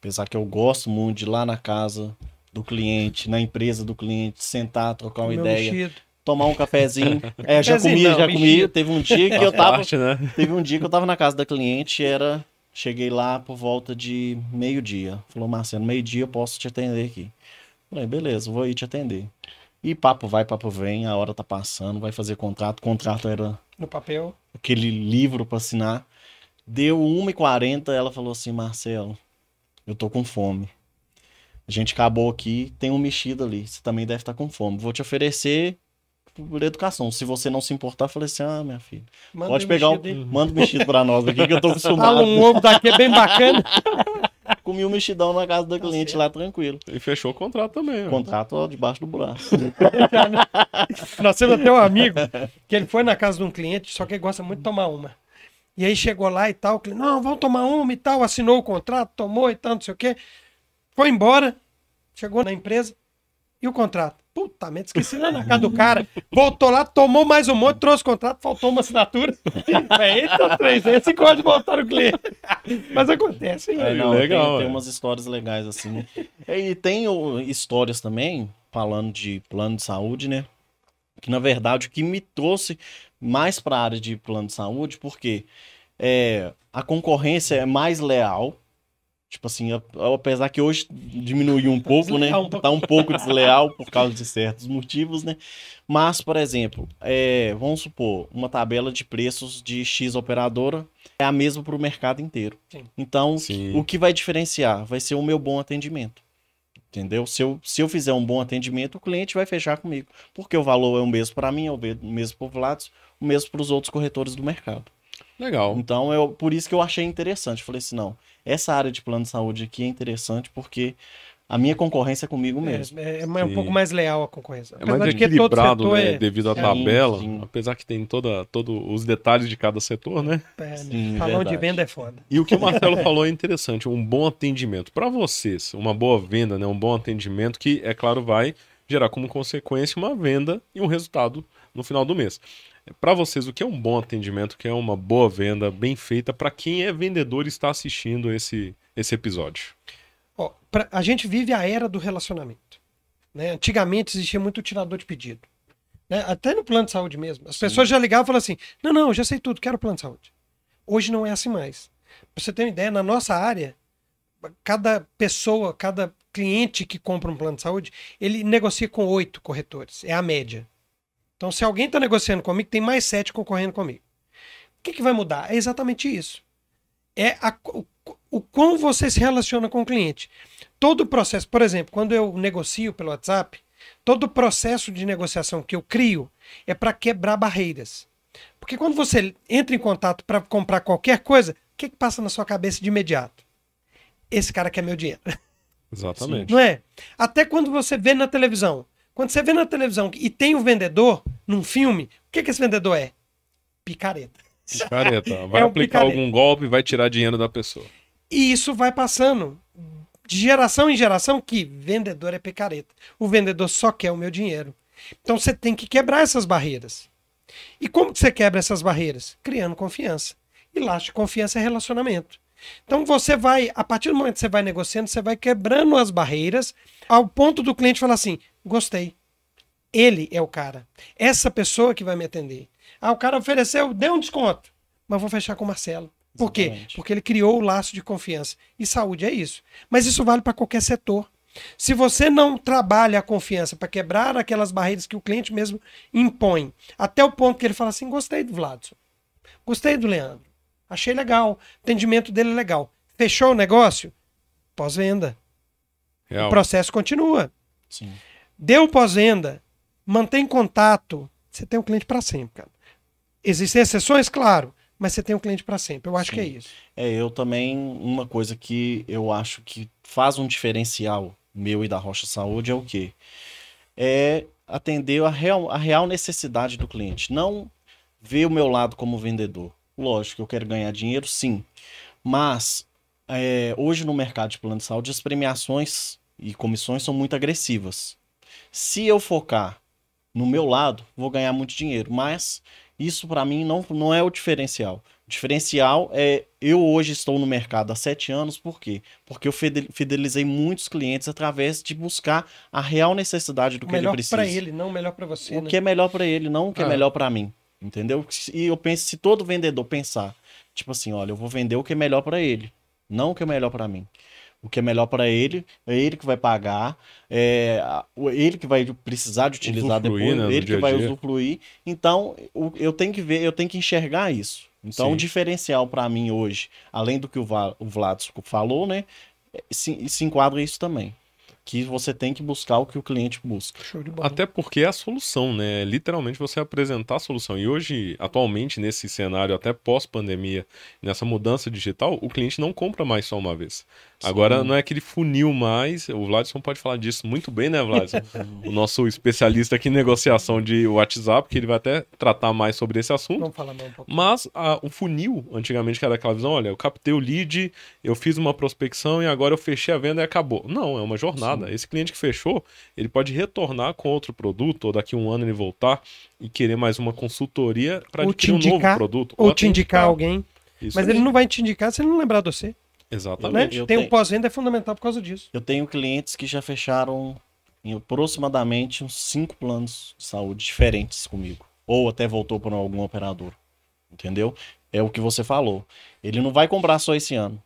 Apesar que eu gosto muito de ir lá na casa do cliente, na empresa do cliente, sentar, trocar uma Meu ideia, mexido. tomar um cafezinho. *laughs* É, já Cafezinho comi, não, já comi. mexido. Teve um dia que eu tava, parte, né? teve um dia que eu tava na casa da cliente, era cheguei lá por volta de meio-dia. Falou: "Marcelo, meio-dia eu posso te atender aqui". Falei: "Beleza, vou ir te atender". E papo vai, papo vem, a hora tá passando, vai fazer contrato. O contrato era No papel. aquele livro para assinar. Deu 1h40, ela falou assim, Marcelo, eu tô com fome. A gente acabou aqui, tem um mexido ali, você também deve estar com fome. Vou te oferecer por educação. Se você não se importar, eu falei assim, ah, minha filha, Manda pode um pegar, um, manda um mexido pra nós aqui, que eu tô Fala acostumado. um ovo daqui é bem bacana. *laughs* Comi um mexidão na casa da cliente lá, tranquilo. E fechou o contrato também. Contrato ó, debaixo do braço. *laughs* Nós temos até um amigo que ele foi na casa de um cliente, só que ele gosta muito de tomar uma. E aí chegou lá e tal, o cliente, não, vamos tomar uma e tal, assinou o contrato, tomou e tal, não sei o quê. Foi embora, chegou na empresa e o contrato. Puta merda, esqueci lá na casa do cara. Voltou lá, tomou mais um monte, trouxe o contrato, faltou uma assinatura. *laughs* Eita, três vezes, esse pode voltar no cliente. Mas acontece. É, É, não, legal, tem, tem é. umas histórias legais assim. E tem o- histórias também, falando de plano de saúde, né? Que na verdade o que me trouxe mais para a área de plano de saúde, porque é, a concorrência é mais leal, Tipo assim, apesar que hoje diminuiu um pouco, né? Um. Tá um pouco desleal por causa de certos motivos, né? Mas, por exemplo, é, vamos supor, uma tabela de preços de X operadora é a mesma para o mercado inteiro. Sim. Então, Sim. o que vai diferenciar vai ser o meu bom atendimento. Entendeu? Se eu, se eu fizer um bom atendimento, o cliente vai fechar comigo. Porque o valor é o mesmo para mim, é o me- o mesmo para o Vlados, o mesmo para os outros corretores do mercado. Legal. Então, eu, por isso que eu achei interessante. Falei assim, não, essa área de plano de saúde aqui é interessante porque a minha concorrência é comigo mesmo. É, é um Sim. pouco mais leal a concorrência. É mais Apesar de que todo equilibrado, setor né? é- Devido à Sim, tabela. sim. Apesar que tem toda, todo os detalhes de cada setor, né? é, Sim, Falando de venda é foda. E o que o Marcelo falou é interessante, um bom atendimento. Para vocês, uma boa venda, né? um bom atendimento que, é claro, vai gerar como consequência uma venda e um resultado no final do mês. Para vocês, o que é um bom atendimento, o que é uma boa venda bem feita para quem é vendedor e está assistindo esse, esse episódio? Ó, pra- a gente vive a era do relacionamento. né? Antigamente existia muito tirador de pedido. né? Até no plano de saúde mesmo. As pessoas já ligavam e falavam assim: não, não, eu já sei tudo, quero plano de saúde. Hoje não é assim mais. Pra você ter uma ideia, na nossa área, cada pessoa, cada cliente que compra um plano de saúde, ele negocia com oito corretores. É a média. Então, se alguém está negociando comigo, tem mais sete concorrendo comigo. O que, que vai mudar? É exatamente isso. É a, o, o como você se relaciona com o cliente. Todo o processo, por exemplo, quando eu negocio pelo WhatsApp, todo o processo de negociação que eu crio é para quebrar barreiras. Porque quando você entra em contato para comprar qualquer coisa, o que, que passa na sua cabeça de imediato? Esse cara quer meu dinheiro. *laughs* Exatamente. Não é? Até quando você vê na televisão. Quando você vê na televisão e tem um vendedor num filme, o que, que esse vendedor é? Picareta. Picareta. *laughs* Vai É um aplicar picareta. algum golpe e vai tirar dinheiro da pessoa. E isso vai passando de geração em geração que vendedor é picareta. O vendedor só quer o meu dinheiro. Então você tem que quebrar essas barreiras. E como que você quebra essas barreiras? Criando confiança. E laço de confiança é relacionamento. Então você vai, a partir do momento que você vai negociando, você vai quebrando as barreiras ao ponto do cliente falar assim: gostei. Ele é o cara. Essa pessoa que vai me atender. Ah, o cara ofereceu, deu um desconto. Mas vou fechar com o Marcelo. Por quê? Exatamente. Porque ele criou o laço de confiança. E saúde é isso. Mas isso vale para qualquer setor. Se você não trabalha a confiança para quebrar aquelas barreiras que o cliente mesmo impõe, até o ponto que ele fala assim: gostei do Vladson, gostei do Leandro, achei legal, o atendimento dele é legal. Fechou o negócio? Pós-venda. O processo continua. Sim. Deu pós-venda, mantém contato, você tem um cliente para sempre, cara. Existem exceções, claro, mas você tem um cliente para sempre. Eu acho Sim. que é isso. É, eu também, uma coisa que eu acho que faz um diferencial meu e da Rocha Saúde é o quê? É atender a real, a real necessidade do cliente. Não ver o meu lado como vendedor. Lógico que eu quero ganhar dinheiro, sim. Mas é, hoje no mercado de plano de saúde, as premiações e comissões são muito agressivas. Se eu focar no meu lado, vou ganhar muito dinheiro. Mas isso para mim não, não é o diferencial. O diferencial é eu hoje estou no mercado há sete anos, por quê? Porque eu fide- fidelizei muitos clientes através de buscar a real necessidade do O que ele melhor precisa. para ele, não o melhor para você. O né? que é melhor para ele, não o que é Ah. melhor para mim. Entendeu? E eu penso, se todo vendedor pensar, tipo assim, olha, eu vou vender o que é melhor para ele, não o que é melhor para mim. O que é melhor para ele, é ele que vai pagar, é ele que vai precisar de utilizar Usufruir, depois, né, ele que vai usufruir. Então, eu tenho que ver, eu tenho que enxergar isso. Então, Sim. o diferencial para mim hoje, além do que o, o falou, né, se, se enquadra isso também. Que você tem que buscar o que o cliente busca. Show de bola. Até porque é a solução, né? É Literalmente você apresentar a solução. E hoje, atualmente, nesse cenário até pós-pandemia, nessa mudança digital, o cliente não compra mais só uma vez. Agora Sim. não é aquele funil mais. O Vladson pode falar disso muito bem, né, Vladson? *laughs* o nosso especialista aqui em negociação de WhatsApp, que ele vai até tratar mais sobre esse assunto. Vamos falar mais um pouco. Mas a- o funil, antigamente, que era aquela visão, olha, eu captei o lead, eu fiz uma prospecção e agora eu fechei a venda e acabou. Não, é uma jornada. Esse cliente que fechou, ele pode retornar com outro produto, ou daqui a um ano ele voltar e querer mais uma consultoria para Ou adquirir te um novo indicar, produto. Ou até te indicar alguém. Isso Mas aí. ele não vai te indicar se ele não lembrar de você. Né? Exatamente. Eu Tem um tenho- pós-venda é fundamental por causa disso. Eu tenho clientes que já fecharam em aproximadamente uns cinco planos de saúde diferentes comigo. Ou até voltou para algum operador. Entendeu? É o que você falou. Ele não vai comprar só esse ano.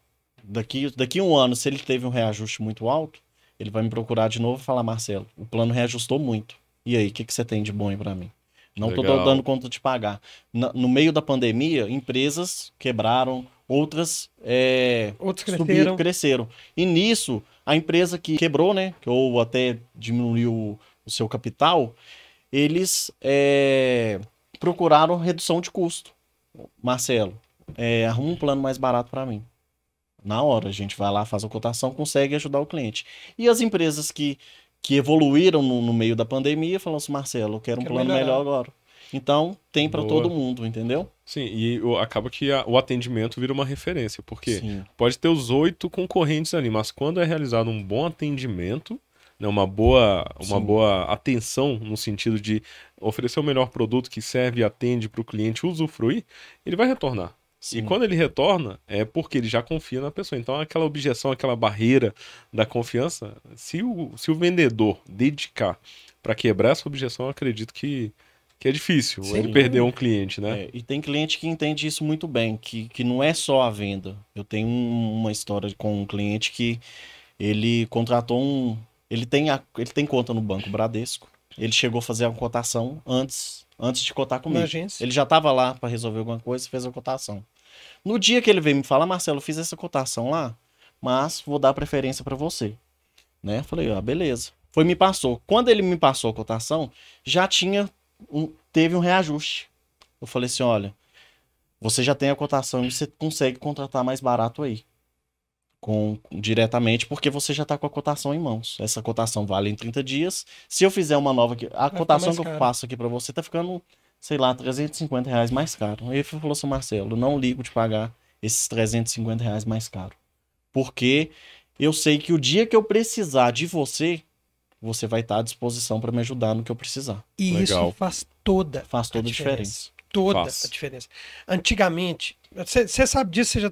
daqui, daqui um ano, se ele teve um reajuste muito alto, ele vai me procurar de novo e falar, Marcelo, o plano reajustou muito. E aí, o que, que você tem de bom aí para mim? Não estou dando conta de pagar. Na- no meio da pandemia, empresas quebraram, outras é, Outros subiram, cresceram. cresceram. E nisso, a empresa que quebrou, né, que- ou até diminuiu o seu capital, eles é, procuraram redução de custo. Marcelo, é, arruma um plano mais barato para mim. Na hora, a gente vai lá, faz a cotação, consegue ajudar o cliente. E as empresas que, que evoluíram no, no meio da pandemia falaram assim, Marcelo, eu quero um Quero plano melhorar. melhor agora. Então, tem para todo mundo, entendeu? Sim, e acaba que a- o atendimento vira uma referência, porque Sim. pode ter os oito concorrentes ali, mas quando é realizado um bom atendimento, né, uma, boa, uma Sim. boa atenção no sentido de oferecer o melhor produto que serve e atende para o cliente usufruir, ele vai retornar. Sim. E quando ele retorna, é porque ele já confia na pessoa. Então, aquela objeção, aquela barreira da confiança, se o, se o vendedor dedicar para quebrar essa objeção, eu acredito que, que é difícil Sim. ele perder um cliente, né? É, e tem cliente que entende isso muito bem, que, que não é só a venda. Eu tenho um- uma história com um cliente que ele contratou um. Ele tem, a, ele tem conta no Banco Bradesco. Ele chegou a fazer a cotação antes, antes de cotar comigo. agência. Ele já estava lá para resolver alguma coisa e fez a cotação. No dia que ele veio me falar, Marcelo, eu fiz essa cotação lá, mas vou dar preferência para você. Né? Falei, ah, beleza. Foi me passou. Quando ele me passou a cotação, já tinha um, teve um reajuste. Eu falei assim, olha, você já tem a cotação e você consegue contratar mais barato aí. Com, diretamente, porque você já está com a cotação em mãos. Essa cotação vale em 30 dias. Se eu fizer uma nova aqui, a ficar cotação que eu passo aqui para você tá ficando sei lá, 350 reais mais caro. Aí ele falou assim, Marcelo, não ligo de pagar esses 350 reais mais caro. Porque eu sei que o dia que eu precisar de você, você vai estar à disposição para me ajudar no que eu precisar. E Legal. isso faz toda Faz toda a diferença. diferença. toda Faz. a diferença. Antigamente, você sabe disso, você, já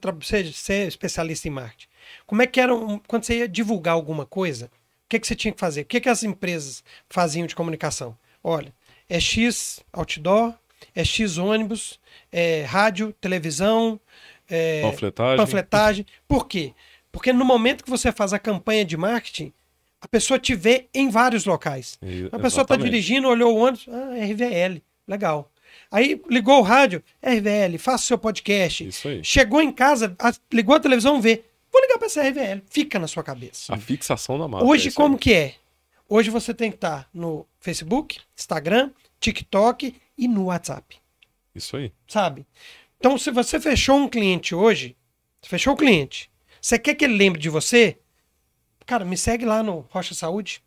você é especialista em marketing. Como é que era um- quando você ia divulgar alguma coisa? O que, que você tinha que fazer? O que, que as empresas faziam de comunicação? Olha, é X outdoor, é X ônibus, é rádio, televisão, é Panfletagem. panfletagem. Por quê? Porque no momento que você faz a campanha de marketing, a pessoa te vê em vários locais. E- A pessoa está dirigindo, olhou o ônibus, ah, RVL, legal. Aí ligou o rádio, RVL, faça o seu podcast. Isso aí. Chegou em casa, ligou a televisão, vê. Vou ligar para essa RVL. Fica na sua cabeça. A fixação da marca. Hoje, é como aí. que é? Hoje você tem que estar no Facebook, Instagram, TikTok e no WhatsApp, Isso aí. sabe? Então, se você fechou um cliente hoje, fechou o cliente, você quer que ele lembre de você? Cara, me segue lá no Rocha Saúde,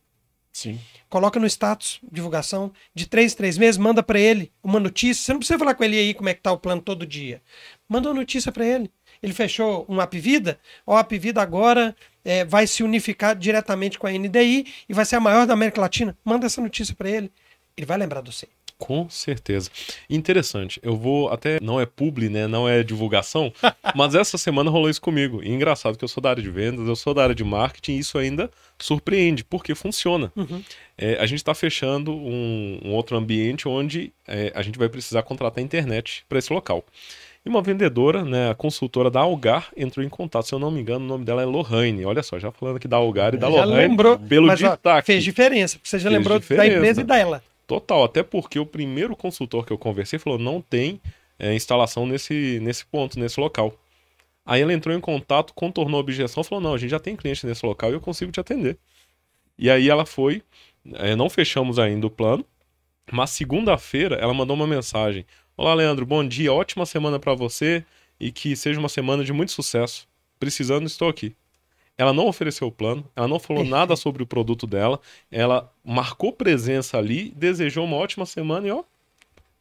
Sim. coloca no status, divulgação, de três em três meses, manda pra ele uma notícia. Você não precisa falar com ele aí como é que tá o plano todo dia. Manda uma notícia pra ele. Ele fechou um App Vida, ó, a App Vida agora é, vai se unificar diretamente com a NDI e vai ser a maior da América Latina. Manda essa notícia pra ele. Ele vai lembrar de você. Com certeza. Interessante. Eu vou até. Não é publi, né? Não é divulgação. *laughs* mas essa semana rolou isso comigo. E engraçado que eu sou da área de vendas, eu sou da área de marketing e isso ainda surpreende, porque funciona. Uhum. É, a gente está fechando um, um outro ambiente onde é, a gente vai precisar contratar internet para esse local. E uma vendedora, né, a consultora da Algar, entrou em contato. Se eu não me engano, o nome dela é Lohane. Olha só, já falando aqui da Algar e da já Lohane. lembrou, pelo mas ó, destaque. fez diferença, porque você já Fez lembrou da diferença. empresa e dela. Total, até porque o primeiro consultor que eu conversei falou não tem é, instalação nesse, nesse ponto, nesse local. Aí ela entrou em contato, contornou a objeção, falou: não, a gente já tem cliente nesse local e eu consigo te atender. E aí ela foi, é, não fechamos ainda o plano, mas segunda-feira ela mandou uma mensagem: Olá, Leandro, bom dia, ótima semana para você e que seja uma semana de muito sucesso. Precisando, estou aqui. Ela não ofereceu o plano, ela não falou nada *laughs* sobre o produto dela, ela marcou presença ali, desejou uma ótima semana e ó,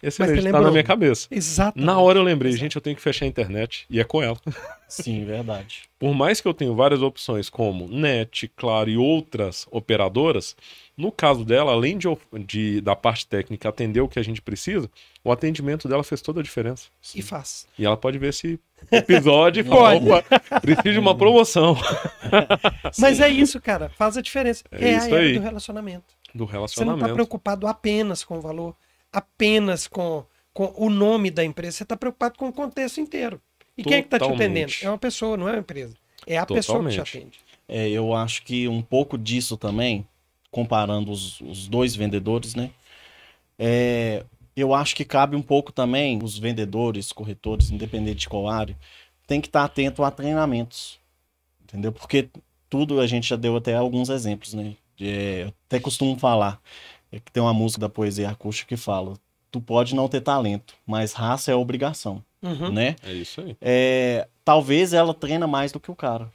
excelente, tá na minha cabeça. Exato. Na hora eu lembrei, gente, eu tenho que fechar a internet e é com ela. *laughs* Sim, verdade. Por mais que eu tenha várias opções como NET, Claro e outras operadoras, no caso dela, além de, de- da parte técnica atender o que a gente precisa, o atendimento dela fez toda a diferença. E faz. E ela pode ver esse episódio e falar, opa, preciso de uma promoção *laughs* Mas é isso, cara. Faz a diferença. É É, isso a aí. do relacionamento. do Você não está relacionamento. preocupado apenas com o valor, apenas com, com o nome da empresa. Você está preocupado com o contexto inteiro. E quem é que está te Totalmente. atendendo? É uma pessoa, não é uma empresa. É a pessoa que te Totalmente. atende. É, eu acho que um pouco disso também, comparando os, os dois vendedores, né? É, eu acho que cabe um pouco também os vendedores, corretores, independente de qual área, tem que estar atento a treinamentos. Entendeu? Porque tudo a gente já deu até alguns exemplos, né? É, eu até costumo falar é que tem uma música da poesia acústica que fala: tu pode não ter talento, mas raça é obrigação, Uhum. né? É isso aí. é, talvez ela treina mais do que o cara.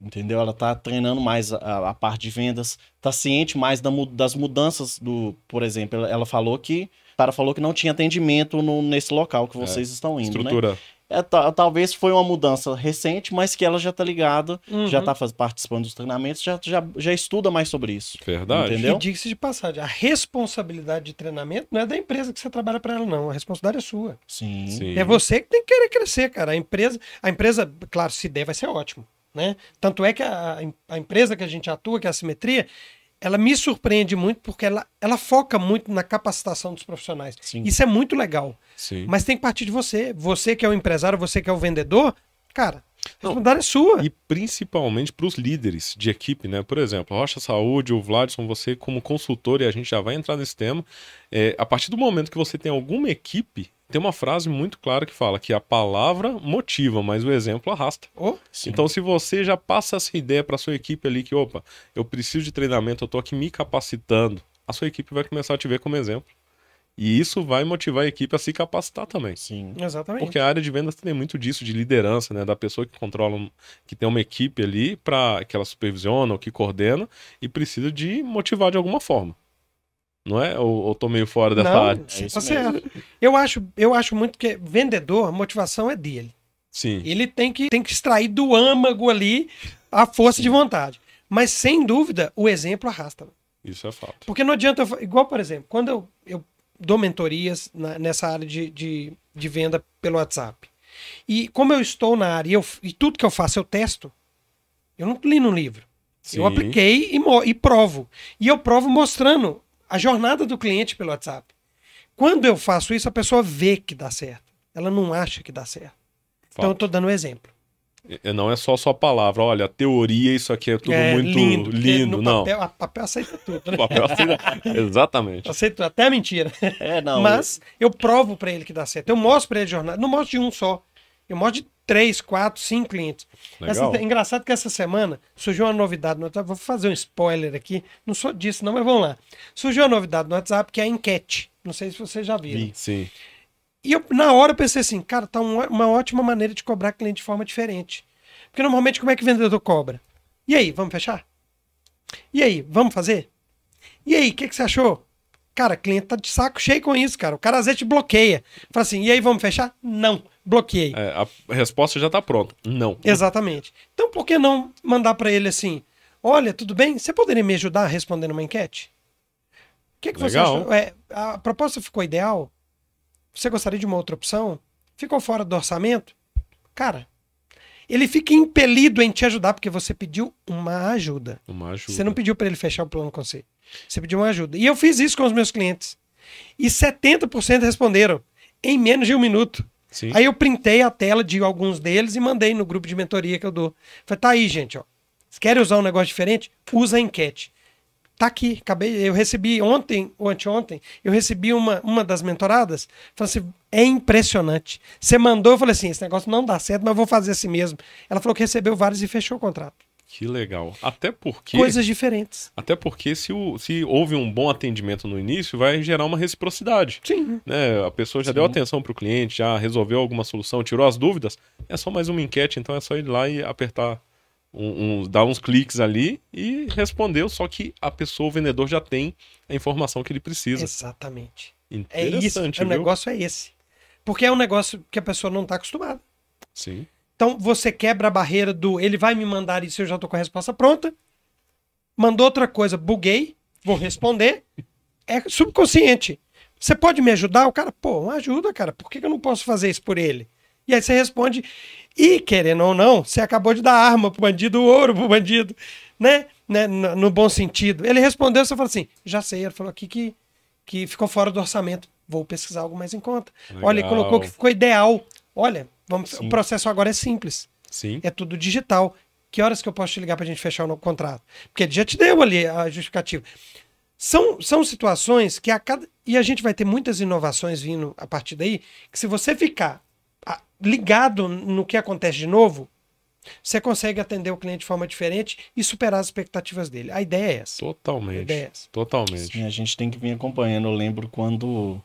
Entendeu? Ela tá treinando mais a, a parte de vendas, tá ciente mais da das mudanças do, por exemplo, ela, ela falou que o cara falou que não tinha atendimento no- nesse local que vocês estão indo, né? Estrutura. É, ta- talvez foi uma mudança recente, mas que ela já tá ligada, Uhum. já tá faz- participando dos treinamentos, já, já, já estuda mais sobre isso. Verdade. Entendeu? E diga-se de passagem, a responsabilidade de treinamento não é da empresa que você trabalha para ela, não. A responsabilidade é sua. Sim. Sim. É você que tem que querer crescer, cara. A empresa, a empresa, claro, se der, vai ser ótimo. Né? Tanto é que a, a empresa que a gente atua, que é a Simetria, ela me surpreende muito porque ela, ela foca muito na capacitação dos profissionais. Sim. Isso é muito legal. Sim. Mas tem que partir de você. Você que é o empresário, você que é o vendedor, cara, a responsabilidade é sua. E principalmente para os líderes de equipe, né? Por exemplo, Rocha Saúde, o Vladson, você como consultor, e a gente já vai entrar nesse tema, é, a partir do momento que você tem alguma equipe, tem uma frase muito clara que fala que a palavra motiva, mas o exemplo arrasta. Sim. Então, se você já passa essa ideia para sua equipe ali que, opa, eu preciso de treinamento, eu tô aqui me capacitando, a sua equipe vai começar a te ver como exemplo. E isso vai motivar a equipe a se capacitar também. Sim. exatamente. Porque a área de vendas tem muito disso, de liderança, né? Da pessoa que controla, que tem uma equipe ali para que ela supervisiona ou que coordena e precisa de motivar de alguma forma. Não é? Ou, ou tô meio fora dessa Não, área? você É isso tá certo. Eu acho, eu acho muito que vendedor, a motivação é dele. Sim. Ele tem que, tem que extrair do âmago ali a força de vontade. Mas, sem dúvida, o exemplo arrasta. Isso é fato. Porque não adianta. eu Igual, por exemplo, quando eu, eu dou mentorias na- nessa área de, de, de venda pelo WhatsApp. E como eu estou na área e, eu- e tudo que eu faço eu testo, eu não li no livro. Eu Sim. apliquei e, mo- e provo. E eu provo mostrando a jornada do cliente pelo WhatsApp. Quando eu faço isso, a pessoa vê que dá certo. Ela não acha que dá certo. Então eu Fato. estou dando um exemplo. E- Não é só sua palavra, olha, a teoria, isso aqui é tudo É, muito lindo. lindo, não. Papel, a papel aceita tudo. Né? *laughs* Papel assina- Exatamente. Aceita até a mentira. É, não. Mas eu provo pra ele que dá certo. Eu mostro pra ele a jornada. Não mostro de um só. Eu mostro de três, quatro, cinco clientes. Essa, Legal. engraçado que essa semana surgiu uma novidade no WhatsApp. Vou fazer um spoiler aqui. Não sou disso, não, mas vamos lá. Surgiu uma novidade no WhatsApp que é a enquete. Não sei se vocês já viram. Vi. Sim. E eu, na hora, eu pensei assim, cara, tá um- uma ótima maneira de cobrar cliente de forma diferente. Porque normalmente, como é que o vendedor cobra? E aí, vamos fechar? E aí, vamos fazer? E aí, o que, que você achou? Cara, cliente tá de saco cheio com isso, cara. O cara às vezes te bloqueia. Fala assim, e aí, vamos fechar? Não, bloqueei. É, a resposta já tá pronta. Não. Exatamente. Então, por que não mandar para ele assim: olha, tudo bem? Você poderia me ajudar respondendo uma enquete? O que, que você Legal. achou? É, a proposta ficou ideal? Você gostaria de uma outra opção? Ficou fora do orçamento? Cara, ele fica impelido em te ajudar porque você pediu uma ajuda. Uma ajuda. Você não pediu para ele fechar o plano com você. Você pediu uma ajuda. E eu fiz isso com os meus clientes. E 70% responderam em menos de um minuto. Sim. Aí eu printei a tela de alguns deles e mandei no grupo de mentoria que eu dou. Falei, tá aí, gente, ó. Vocês querem usar um negócio diferente? Usa a enquete. Tá aqui, acabei, eu recebi ontem ou anteontem, eu recebi uma, uma das mentoradas, falou assim, é impressionante. Você mandou, eu falei assim, esse negócio não dá certo, mas eu vou fazer assim mesmo. Ela falou que recebeu vários e fechou o contrato. Que legal. Até porque. Coisas diferentes. Até porque se, o, se houve um bom atendimento no início, vai gerar uma reciprocidade. Sim. Né? A pessoa já Sim. deu atenção para o cliente, já resolveu alguma solução, tirou as dúvidas. É só mais uma enquete, então é só ir lá e apertar, um, um- dar uns cliques ali e respondeu. Só que a pessoa, o vendedor, já tem a informação que ele precisa. Exatamente. É isso, o viu? negócio é esse. Porque é um negócio que a pessoa não está acostumada. Sim. Então você quebra a barreira do ele vai me mandar isso, eu já tô com a resposta pronta. Mandou outra coisa, buguei, vou responder. *laughs* É subconsciente. Você pode me ajudar? O cara, pô, ajuda, cara. Por que eu não posso fazer isso por ele? E aí você responde, e querendo ou não, você acabou de dar arma pro bandido, ouro pro bandido, né? né? No, no bom sentido. Ele respondeu, você falou assim, já sei, ele falou aqui que, que ficou fora do orçamento. Vou pesquisar algo mais em conta. Olha, ele Legal. colocou que ficou ideal. Olha, vamos, Sim. o processo agora é simples. Sim. É tudo digital. Que horas que eu posso te ligar pra gente fechar o contrato? Porque ele já te deu ali a justificativa. São, são situações que a cada. E a gente vai ter muitas inovações vindo a partir daí, que se você ficar ligado no que acontece de novo, você consegue atender o cliente de forma diferente e superar as expectativas dele. A ideia é essa. A Totalmente. ideia é essa. Totalmente. Sim, a gente tem que vir acompanhando. Eu lembro quando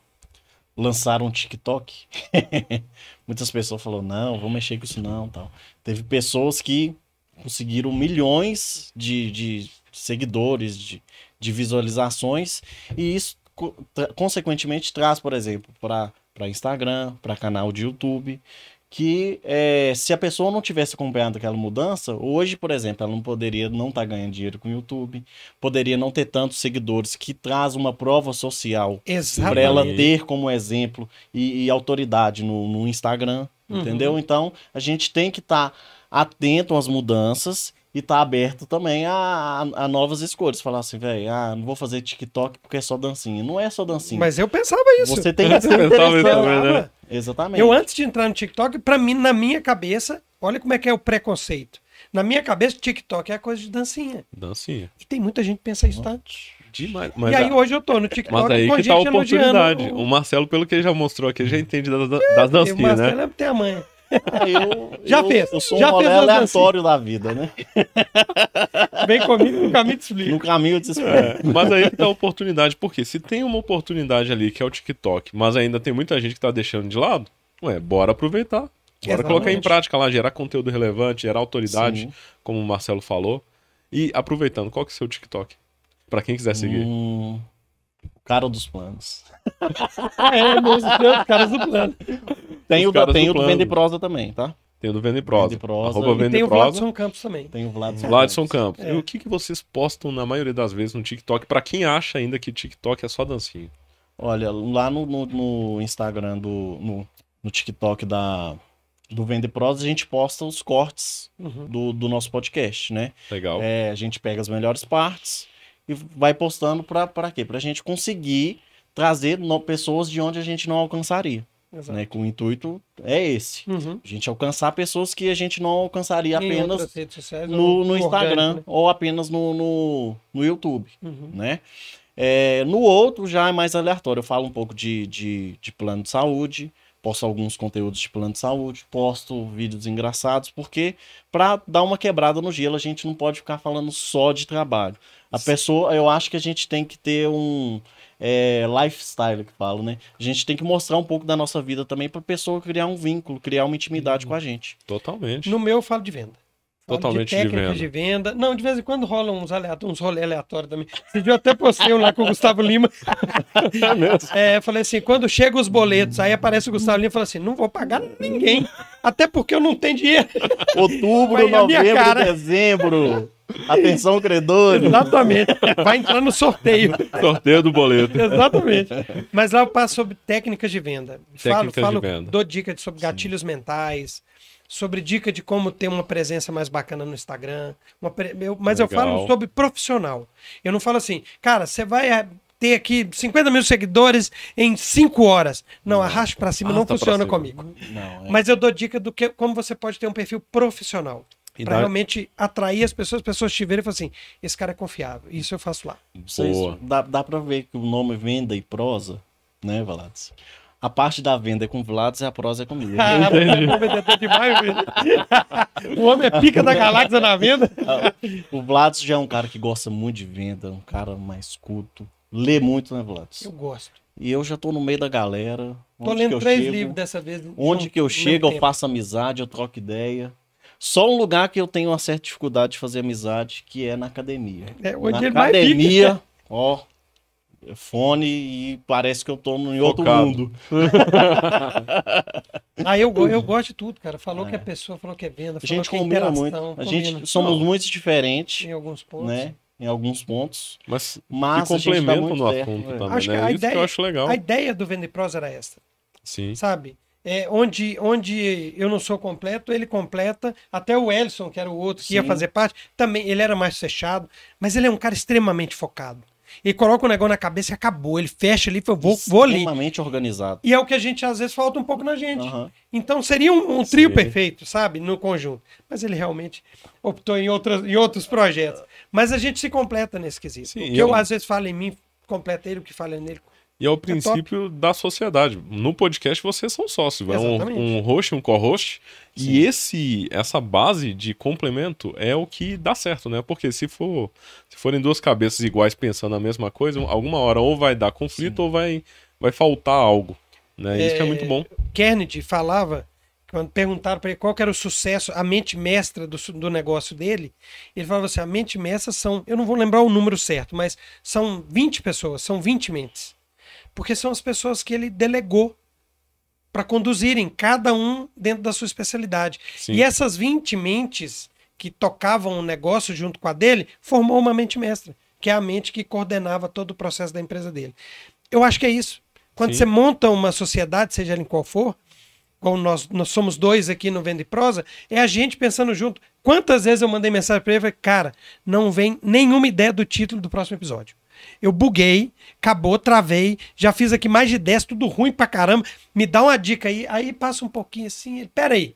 lançaram o TikTok. *laughs* Muitas pessoas falaram, não, vou mexer com isso não, tal. Teve pessoas que conseguiram milhões de, de seguidores, de, de visualizações, e isso, consequentemente, traz, por exemplo, para Instagram, para canal de YouTube, que eh, se a pessoa não tivesse acompanhado aquela mudança, hoje, por exemplo, ela não poderia não estar ganhando dinheiro com o YouTube, poderia não ter tantos seguidores, que traz uma prova social para ela ter como exemplo e, e autoridade no, no Instagram, Uhum. entendeu? Então, a gente tem que estar atento às mudanças e estar aberto também a, a- a novas escolhas. Falar assim, velho, ah, não vou fazer TikTok porque é só dancinha. Não é só dancinha. Mas eu pensava isso. Você tem que ser né? Exatamente. Eu, antes de entrar no TikTok, pra mim, na minha cabeça, olha como é que é o preconceito. Na minha cabeça, TikTok é coisa de dancinha. Dancinha. E tem muita gente que pensa isso, tá? Demais. Mas, e aí a- hoje eu tô no TikTok mas aí com que tá a gente elogiando oportunidade. o- O Marcelo, pelo que ele já mostrou aqui, já entende das, das o dancinhas, né? Marcelo tem a mãe. Eu, Já eu- fez, Eu sou já um rolê aleatório da vida, né? *laughs* Vem comigo no caminho de explica. No caminho de É, mas aí tá a oportunidade. Porque se tem uma oportunidade ali que é o TikTok, mas ainda tem muita gente que tá deixando de lado, ué, bora aproveitar. Bora Exatamente. colocar em prática lá, gerar conteúdo relevante, gerar autoridade, Sim. como o Marcelo falou. E aproveitando, qual que é o seu TikTok? Pra quem quiser seguir. Hum, cara dos planos. *laughs* É, meus Deus, caras do plano. Tem Os o, da, tem do o do plano. Vende Prosa também, tá? Tem o do Vende Prosa. Vende Prosa. Arroba E E Vende tem o. Vladson Campos também. Tem o Vladson Vladson Campos. É. E o que, que vocês postam na maioria das vezes no TikTok? Pra quem acha ainda que TikTok é só dancinha. Olha, lá no, no, no Instagram, do, no, no TikTok da, do Vende Prosa, a gente posta os cortes Uhum. do, do nosso podcast, né? Legal. É, a gente pega as melhores partes e vai postando pra quê? Pra gente conseguir trazer no- pessoas de onde a gente não alcançaria, Exato. né? Com o intuito é esse. Uhum. A gente alcançar pessoas que a gente não alcançaria apenas no, no orgânico, Instagram né? ou apenas no, no, no YouTube, Uhum. né? É, no outro já é mais aleatório. Eu falo um pouco de, de, de plano de saúde, posto alguns conteúdos de plano de saúde, posto vídeos engraçados, porque para dar uma quebrada no gelo, a gente não pode ficar falando só de trabalho. A pessoa, eu acho que a gente tem que ter um é, lifestyle que falo, né? A gente tem que mostrar um pouco da nossa vida também para pessoa criar um vínculo, criar uma intimidade com a gente. Totalmente. No meu eu falo de venda. Falo Totalmente de de técnicas venda. de venda. Não, de vez em quando rolam uns, aleatórios, uns rolê também. Esse dia eu até postei um lá com o Gustavo Lima. *laughs* É mesmo. É, falei assim, quando chegam os boletos, aí aparece o Gustavo Lima e fala assim, não vou pagar ninguém, até porque eu não tenho dinheiro. *laughs* Outubro, novembro, dezembro. Atenção, credores. Exatamente. Vai entrar no sorteio. Sorteio do boleto. Exatamente. Mas lá eu passo sobre técnicas de venda. Falo, Técnicas de falo venda. dou dicas sobre gatilhos mentais, sobre dica de como ter uma presença mais bacana no Instagram. uma pre- eu- mas eu Legal. falo sobre profissional. Eu não falo assim, cara, você vai eh, ter aqui 50 mil seguidores em 5 horas. Não, arraste pra cima, não funciona cima. comigo. Não, é. Mas eu dou dica do que como você pode ter um perfil profissional. Pra dá- realmente atrair as pessoas, as pessoas te verem e falar assim: esse cara é confiável. Isso eu faço lá. Vocês- Boa. dá, dá pra ver que o nome venda e prosa, né, Valados? A parte da venda é com o Vlados e a prosa é comigo. *laughs* Ah, você é vendedor demais, velho. O homem é pica da galáxia na venda. *laughs* o Vlados já é um cara que gosta muito de venda, um cara mais culto. Lê muito, né, Vlados? Eu gosto. E eu já tô no meio da galera. Tô Onde que lendo eu três chego- livros dessa vez. Onde que eu chego, eu tempo. faço amizade, eu troco ideia. Só um lugar que eu tenho uma certa dificuldade de fazer amizade, que é na academia. É, onde na ele mais academia, ó, fone e parece que eu tô em outro Focado. mundo. *laughs* Ah, eu, eu gosto de tudo, cara. Falou que é pessoa, falou que é venda, A falou gente que é combina interação. muito. A combina. gente somos muito diferentes, Em alguns pontos. né? Em alguns pontos. Mas Mas que muito no certo, assunto é. também, Acho que né? a Isso que ideia- eu acho legal. A ideia do Vende Pros era esta, Sim. sabe? É, onde, onde eu não sou completo, ele completa. Até o Elson, que era o outro que ia Sim. fazer parte, também ele era mais fechado, mas ele é um cara extremamente focado. Ele coloca o negócio na cabeça e acabou. Ele fecha ali e vou, vou ali. Extremamente organizado. E é o que a gente, às vezes, falta um pouco na gente. Aham. Então seria um, um trio Sim. perfeito, sabe? No conjunto. Mas ele realmente optou em, outras, em outros projetos. Mas a gente se completa nesse quesito. Sim, o que eu- eu, às vezes, falo em mim, completa ele, o que fala nele. E é o princípio da sociedade. No podcast vocês são sócios, é um, um host, um co-host. Sim. E esse, essa base de complemento é o que dá certo, né? Porque se for, se forem duas cabeças iguais pensando a mesma coisa, alguma hora ou vai dar conflito ou vai, vai faltar algo, né? Isso que é muito bom. Kennedy falava, quando perguntaram para ele qual era o sucesso, a mente mestra do, do negócio dele, ele falava assim: a mente mestra são, eu não vou lembrar o número certo, mas são 20 pessoas, são 20 mentes. Porque são as pessoas que ele delegou para conduzirem, cada um dentro da sua especialidade. Sim. E essas 20 mentes que tocavam o negócio junto com a dele, formou uma mente mestra, que é a mente que coordenava todo o processo da empresa dele. Eu acho que é isso. Quando Sim. você monta uma sociedade, seja ela em qual for, como nós, nós somos dois aqui no Venda e Prosa, é a gente pensando junto. Quantas vezes eu mandei mensagem para ele e falei, cara, não vem nenhuma ideia do título do próximo episódio. Eu buguei, acabou, travei, já fiz aqui mais de 10, tudo ruim pra caramba. Me dá uma dica aí. Aí passa um pouquinho assim, ele, pera aí.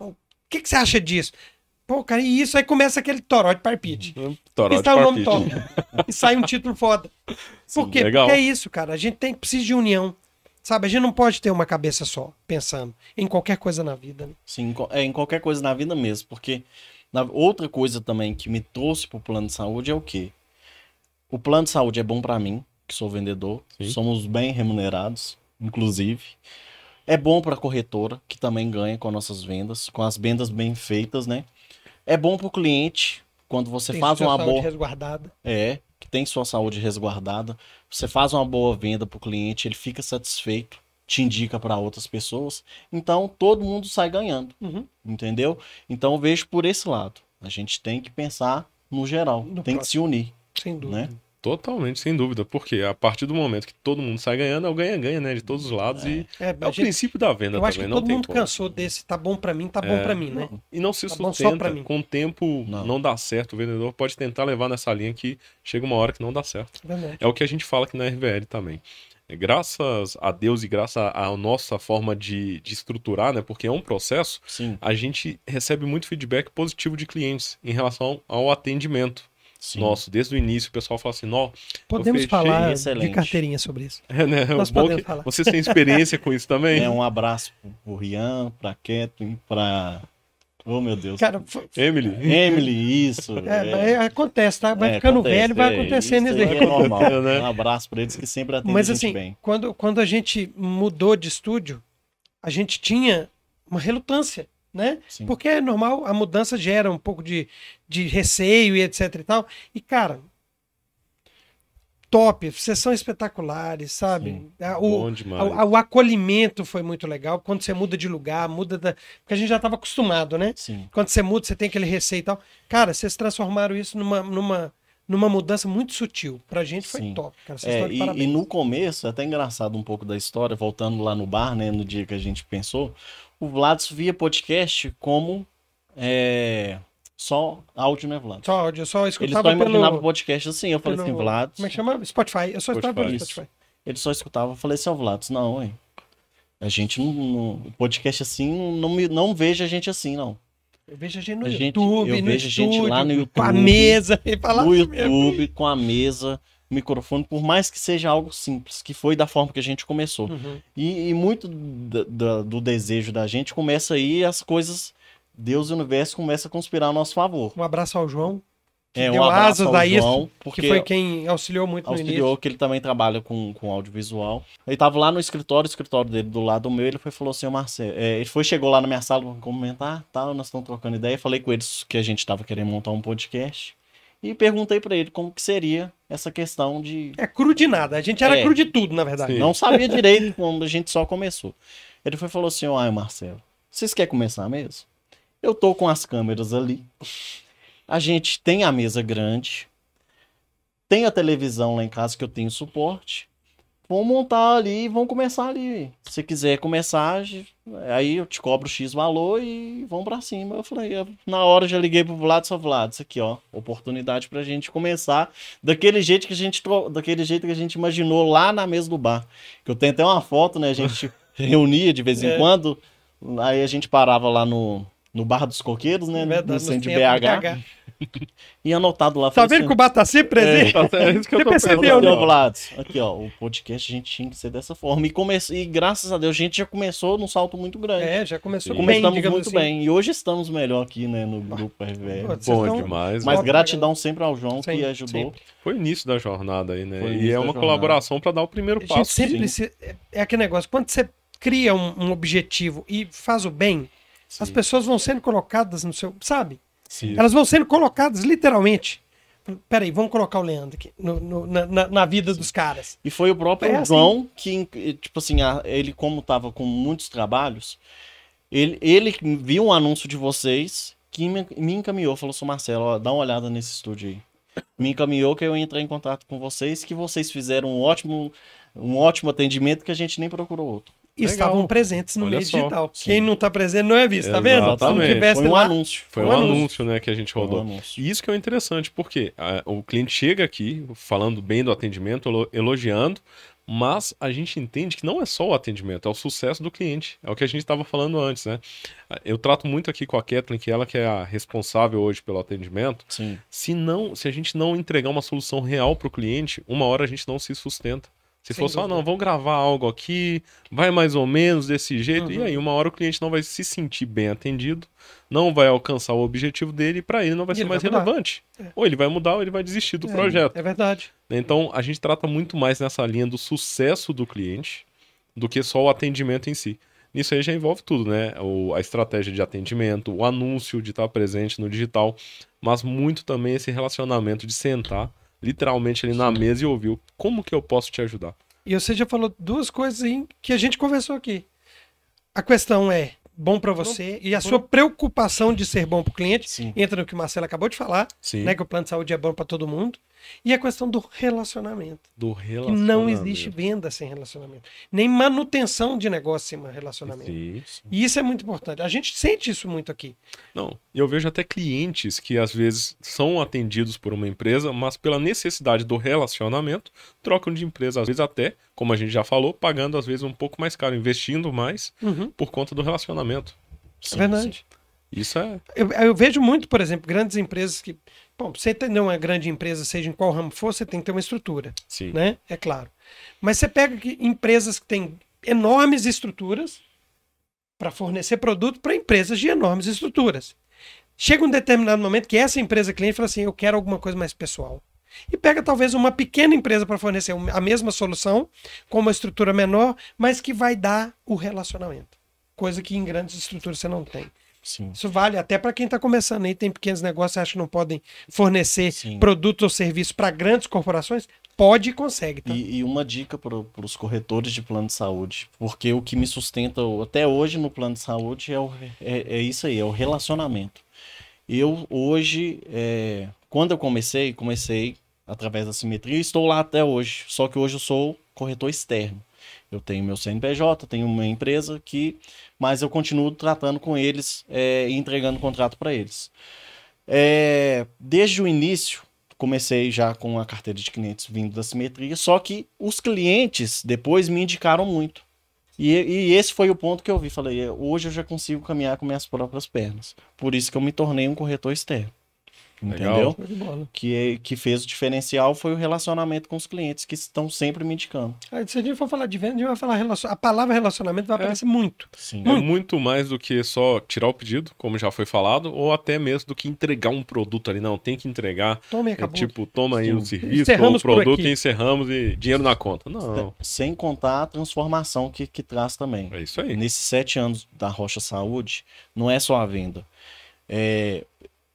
O que, que você acha disso? Pô, cara, e isso aí começa aquele toró de parpite. *laughs* Toró E de sai o nome top. e sai um título foda. *laughs* Por quê? legal. Porque é isso, cara. A gente tem que precisar de união. Sabe, a gente não pode ter uma cabeça só, pensando em qualquer coisa na vida. Né? Sim, é em qualquer coisa na vida mesmo, porque na- outra coisa também que me trouxe pro plano de saúde é o quê? O plano de saúde é bom pra mim, que sou vendedor, Sim. somos bem remunerados, inclusive. É bom pra corretora, que também ganha com nossas vendas, com as vendas bem feitas, né? É bom pro cliente, quando você Tem faz sua uma saúde boa resguardada. é, que tem sua saúde resguardada. Você faz uma boa venda pro cliente, ele fica satisfeito, te indica para outras pessoas. Então todo mundo sai ganhando, Uhum. entendeu? Então eu vejo por esse lado. A gente tem que pensar no geral, No tem que próximo. se unir, Sem dúvida. né? Totalmente, sem dúvida. Porque a partir do momento que todo mundo sai ganhando, é o ganha-ganha, né? De todos os lados. E É, é o gente- princípio da venda eu também. acho que não todo tem mundo como. cansou desse. Tá bom pra mim, tá bom É. pra mim, né? E não se Tá bom sustenta. mim. Com o tempo Não. não. dá certo. O vendedor pode tentar levar nessa linha que chega uma hora que não dá certo. Verdade. É o que a gente fala aqui na RVL também. É, Graças a Deus e graças à nossa forma de, de estruturar, né? Porque é um processo, Sim, a gente recebe muito feedback positivo de clientes em relação ao atendimento sim. nosso. Desde o início, o pessoal fala assim: Nó, Podemos fechei, falar de excelente. carteirinha sobre isso. é, né? Nós bom podemos que falar. vocês têm experiência com isso também. É um abraço pro Rian, pra Kathleen, pra. Oh meu Deus. Cara, foi- Emily. Emily, isso. é, é. mas acontece, tá? Vai É, ficando acontece, velho, vai é, acontecendo isso. É normal. É, né? Um abraço pra eles que sempre atendem Mas a gente assim, bem. quando, quando a gente mudou de estúdio, a gente tinha uma relutância, né? Sim. Porque é normal, a mudança gera um pouco de, de receio e etc e tal. E, cara, top, vocês são espetaculares, sabe? Sim. O, a- o acolhimento foi muito legal. Quando você muda de lugar, muda da. Porque a gente já estava acostumado, né? Sim. Quando você muda, você tem aquele receio e tal. Cara, vocês transformaram isso numa, numa, numa mudança muito sutil. Pra gente foi Sim. top, cara. É, e, e no começo, é até engraçado um pouco da história, voltando lá no bar, né, no dia que a gente pensou, o Vlados via podcast como é, só áudio, né, Vlados? Só áudio, eu só Ele escutava só imaginava pelo... podcast assim, eu falei pelo- assim, Vlados, Como é que chama? Spotify. Eu só escutava pelo Spotify. Ele só escutava, eu falei assim, ó, Vlados, não, hein, a gente não, não- podcast assim, não, me- não veja a gente assim, não. Eu vejo a gente no A gente- YouTube, eu no vejo a gente lá no com a YouTube, mesa. *laughs* E falar no assim mesmo. YouTube, com a mesa, microfone, por mais que seja algo simples, que foi da forma que a gente começou. Uhum. E, e muito da- do desejo da gente começa aí as coisas. Deus e o universo começa a conspirar a nosso favor. Um abraço ao João, que É, deu um abraço asas ao João, porque que foi quem auxiliou muito no início. auxiliou que ele também trabalha com, com audiovisual. Ele tava lá no escritório, o escritório dele do lado do meu, ele foi falou assim, Marcelo, é, ele foi, chegou lá na minha sala pra comentar, tal, nós estamos trocando ideia, falei com eles que a gente tava querendo montar um podcast e perguntei pra ele como que seria essa questão de É cru de nada. A gente era É. cru de tudo, na verdade. Sim. Não sabia direito *laughs* quando a gente só começou. Ele foi falou assim: Ai, Marcelo, vocês querem começar mesmo? Eu tô com as câmeras ali. A gente tem a mesa grande. Tem a televisão lá em casa que eu tenho suporte. Vamos montar ali e vamos começar ali. Se você quiser começar, aí eu te cobro X valor e vamos pra cima. Eu falei, eu, na hora eu já liguei pro Vlad, só Vlad, isso aqui, ó, oportunidade pra gente começar daquele jeito que a gente, daquele jeito que a gente imaginou lá na mesa do bar. Que eu tenho até uma foto, né, a gente *laughs* reunia de vez em é. quando, aí a gente parava lá no, no Bar dos Coqueiros, né, Verdade, no centro de BH. BH. *laughs* E anotado lá. Tá vendo assim, que o Bar tá sempre presente? É, é isso que eu tô percebeu, né? Vlad, aqui, ó, o podcast a gente tinha que ser dessa forma. E, come... e graças a Deus a gente já começou num salto muito grande. É, já começou bem, Começamos muito assim. bem. E hoje estamos melhor aqui, né, no grupo RVL. Bom estão... demais. Mas gratidão sempre ao João sempre, que ajudou. Sempre. Foi o início da jornada aí, né? E é uma colaboração para dar o primeiro passo. A gente sempre precisa... É aquele negócio, quando você cria um, um objetivo e faz o bem, sim. as pessoas vão sendo colocadas no seu... Sabe? Sim. Elas vão sendo colocadas literalmente. Peraí, vamos colocar o Leandro aqui no, no, na, na, vida Sim. dos caras. E foi o próprio é assim. João que, tipo assim, ele, como tava com muitos trabalhos, ele, ele viu um anúncio de vocês que me, me encaminhou, falou assim, Marcelo, ó, dá uma olhada nesse estúdio aí. Me encaminhou que eu entrei em contato com vocês, que vocês fizeram um ótimo, um ótimo atendimento que a gente nem procurou outro estavam presentes no Olha meio só. digital. Sim. Quem não está presente não é visto, tá vendo? Exatamente. Foi um lá... anúncio. Foi, um, um anúncio. anúncio, né, que a gente rodou. Um e isso que é interessante, porque a, o cliente chega aqui falando bem do atendimento, elogiando, mas a gente entende que não é só o atendimento, é o sucesso do cliente. É o que a gente estava falando antes, né? Eu trato muito aqui com a Kathleen, que ela que é a responsável hoje pelo atendimento. Sim. Se não, se a gente não entregar uma solução real para o cliente, uma hora a gente não se sustenta. Se Sem for só, não, vamos gravar algo aqui, vai mais ou menos desse jeito, uhum. e aí uma hora o cliente não vai se sentir bem atendido, não vai alcançar o objetivo dele, e para ele não vai e ser mais vai relevante. É. Ou ele vai mudar ou ele vai desistir do é, projeto. É verdade. Então a gente trata muito mais nessa linha do sucesso do cliente do que só o atendimento em si. Nisso aí já envolve tudo, né? O, a estratégia de atendimento, o anúncio de estar presente no digital, mas muito também esse relacionamento de sentar literalmente ali na mesa e ouviu como que eu posso te ajudar. E você já falou duas coisas aí que a gente conversou aqui. A questão é bom para você e a sua preocupação de ser bom para o cliente Sim. entra no que o Marcelo acabou de falar, Sim. né, que o plano de saúde é bom para todo mundo. E a questão do relacionamento. Do relacionamento. Que não existe venda sem relacionamento. Nem manutenção de negócio sem relacionamento. Isso. E isso é muito importante. A gente sente isso muito aqui. Não, eu vejo até clientes que às vezes são atendidos por uma empresa, mas pela necessidade do relacionamento, trocam de empresa. Às vezes até, como a gente já falou, pagando às vezes um pouco mais caro, investindo mais uhum. por conta do relacionamento. Sim, é verdade. Sim. Isso é. Eu, eu, vejo muito, por exemplo, grandes empresas que. Bom, você ter uma grande empresa, seja em qual ramo for, você tem que ter uma estrutura. Sim. Né? É claro. Mas você pega que, empresas que têm enormes estruturas para fornecer produto para empresas de enormes estruturas. Chega um determinado momento que essa empresa cliente fala assim: eu quero alguma coisa mais pessoal. E pega talvez uma pequena empresa para fornecer a mesma solução, com uma estrutura menor, mas que vai dar o relacionamento. Coisa que em grandes estruturas você não tem. Sim. Isso vale até para quem está começando aí, tem pequenos negócios e acha que não podem fornecer Sim. produtos ou serviços para grandes corporações. Pode e consegue. Tá? E, e uma dica para os corretores de plano de saúde, porque o que me sustenta até hoje no plano de saúde é, o, é, é isso aí, é o relacionamento. Eu hoje, é, quando eu comecei, comecei através da simetria, estou lá até hoje. Só que hoje eu sou corretor externo. Eu tenho meu CNPJ, tenho uma empresa que, mas eu continuo tratando com eles é, e entregando contrato para eles. É, desde o início, comecei já com a carteira de clientes vindo da simetria, só que os clientes depois me indicaram muito. E, e, esse foi o ponto que eu vi. Falei, é, hoje eu já consigo caminhar com minhas próprias pernas. Por isso que eu me tornei um corretor externo. Entendeu? Que, é, que fez o diferencial foi o relacionamento com os clientes que estão sempre me indicando. Aí, se a gente for falar de venda, a gente vai falar relacion... a palavra relacionamento vai é. aparecer muito. Sim. Muito. É muito mais do que só tirar o pedido, como já foi falado, ou até mesmo do que entregar um produto ali. Não, tem que entregar. Tome, é, tipo, toma aí o serviço, o produto e encerramos e dinheiro na conta. Não. Sem contar a transformação que, que traz também. É isso aí. Nesses sete anos da Rocha Saúde, não é só a venda. É,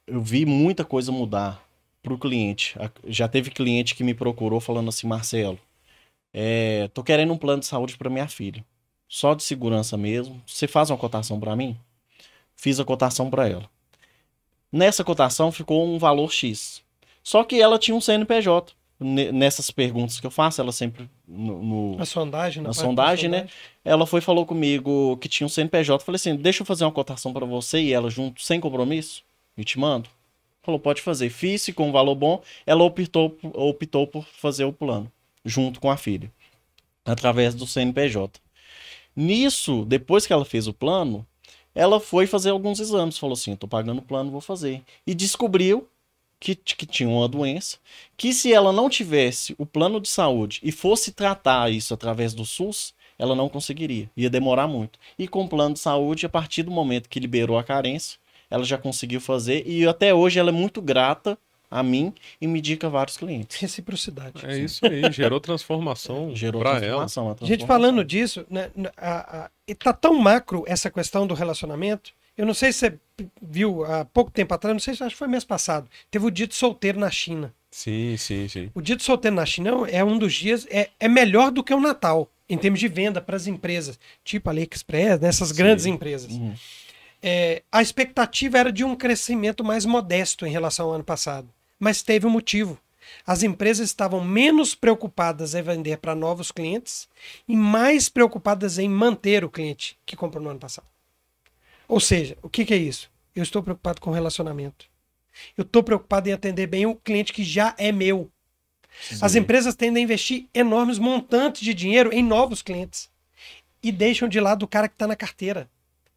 eu vi muita coisa mudar para o cliente. Já teve cliente que me procurou falando assim, Marcelo, é, tô querendo um plano de saúde para minha filha. Só de segurança mesmo. Você faz uma cotação para mim? Fiz a cotação para ela. Nessa cotação ficou um valor X. Só que ela tinha um CNPJ. ne- nessas perguntas que eu faço, ela sempre no, no- A sondagem, na parte da sondagem, né? Ela foi e falou comigo que tinha um CNPJ. Falei assim: deixa eu fazer uma cotação pra você e ela junto, sem compromisso, e te mando. Falou, pode fazer. Fiz, com um valor bom. Ela optou, optou por fazer o plano, junto com a filha, através do CNPJ. Nisso, depois que ela fez o plano, ela foi fazer alguns exames. Falou assim: tô pagando o plano, vou fazer. E descobriu que, que tinha uma doença, que se ela não tivesse o plano de saúde e fosse tratar isso através do SUS, ela não conseguiria, ia demorar muito. E com o plano de saúde, a partir do momento que liberou a carência, ela já conseguiu fazer e até hoje ela é muito grata a mim e me indica vários clientes. Reciprocidade. É isso aí, gerou transformação *laughs* Gerou pra ela. transformação, Gente, transformação. falando disso, né, n- a- a- e tá tão macro essa questão do relacionamento. Eu não sei se você viu há pouco tempo atrás, não sei se acho que foi mês passado. Teve o dia de solteiro na China. Sim, sim, sim. O dia de solteiro na China é um dos dias, é, é melhor do que o Natal, em termos de venda para as empresas, tipo a AliExpress, nessas grandes empresas. Uhum. É, a expectativa era de um crescimento mais modesto em relação ao ano passado, mas teve um motivo. As empresas estavam menos preocupadas em vender para novos clientes e mais preocupadas em manter o cliente que comprou no ano passado. Ou seja, o que, que é isso? Eu estou preocupado com o relacionamento. Eu estou preocupado em atender bem o cliente que já é meu. As empresas tendem a investir enormes montantes de dinheiro em novos clientes e deixam de lado o cara que está na carteira.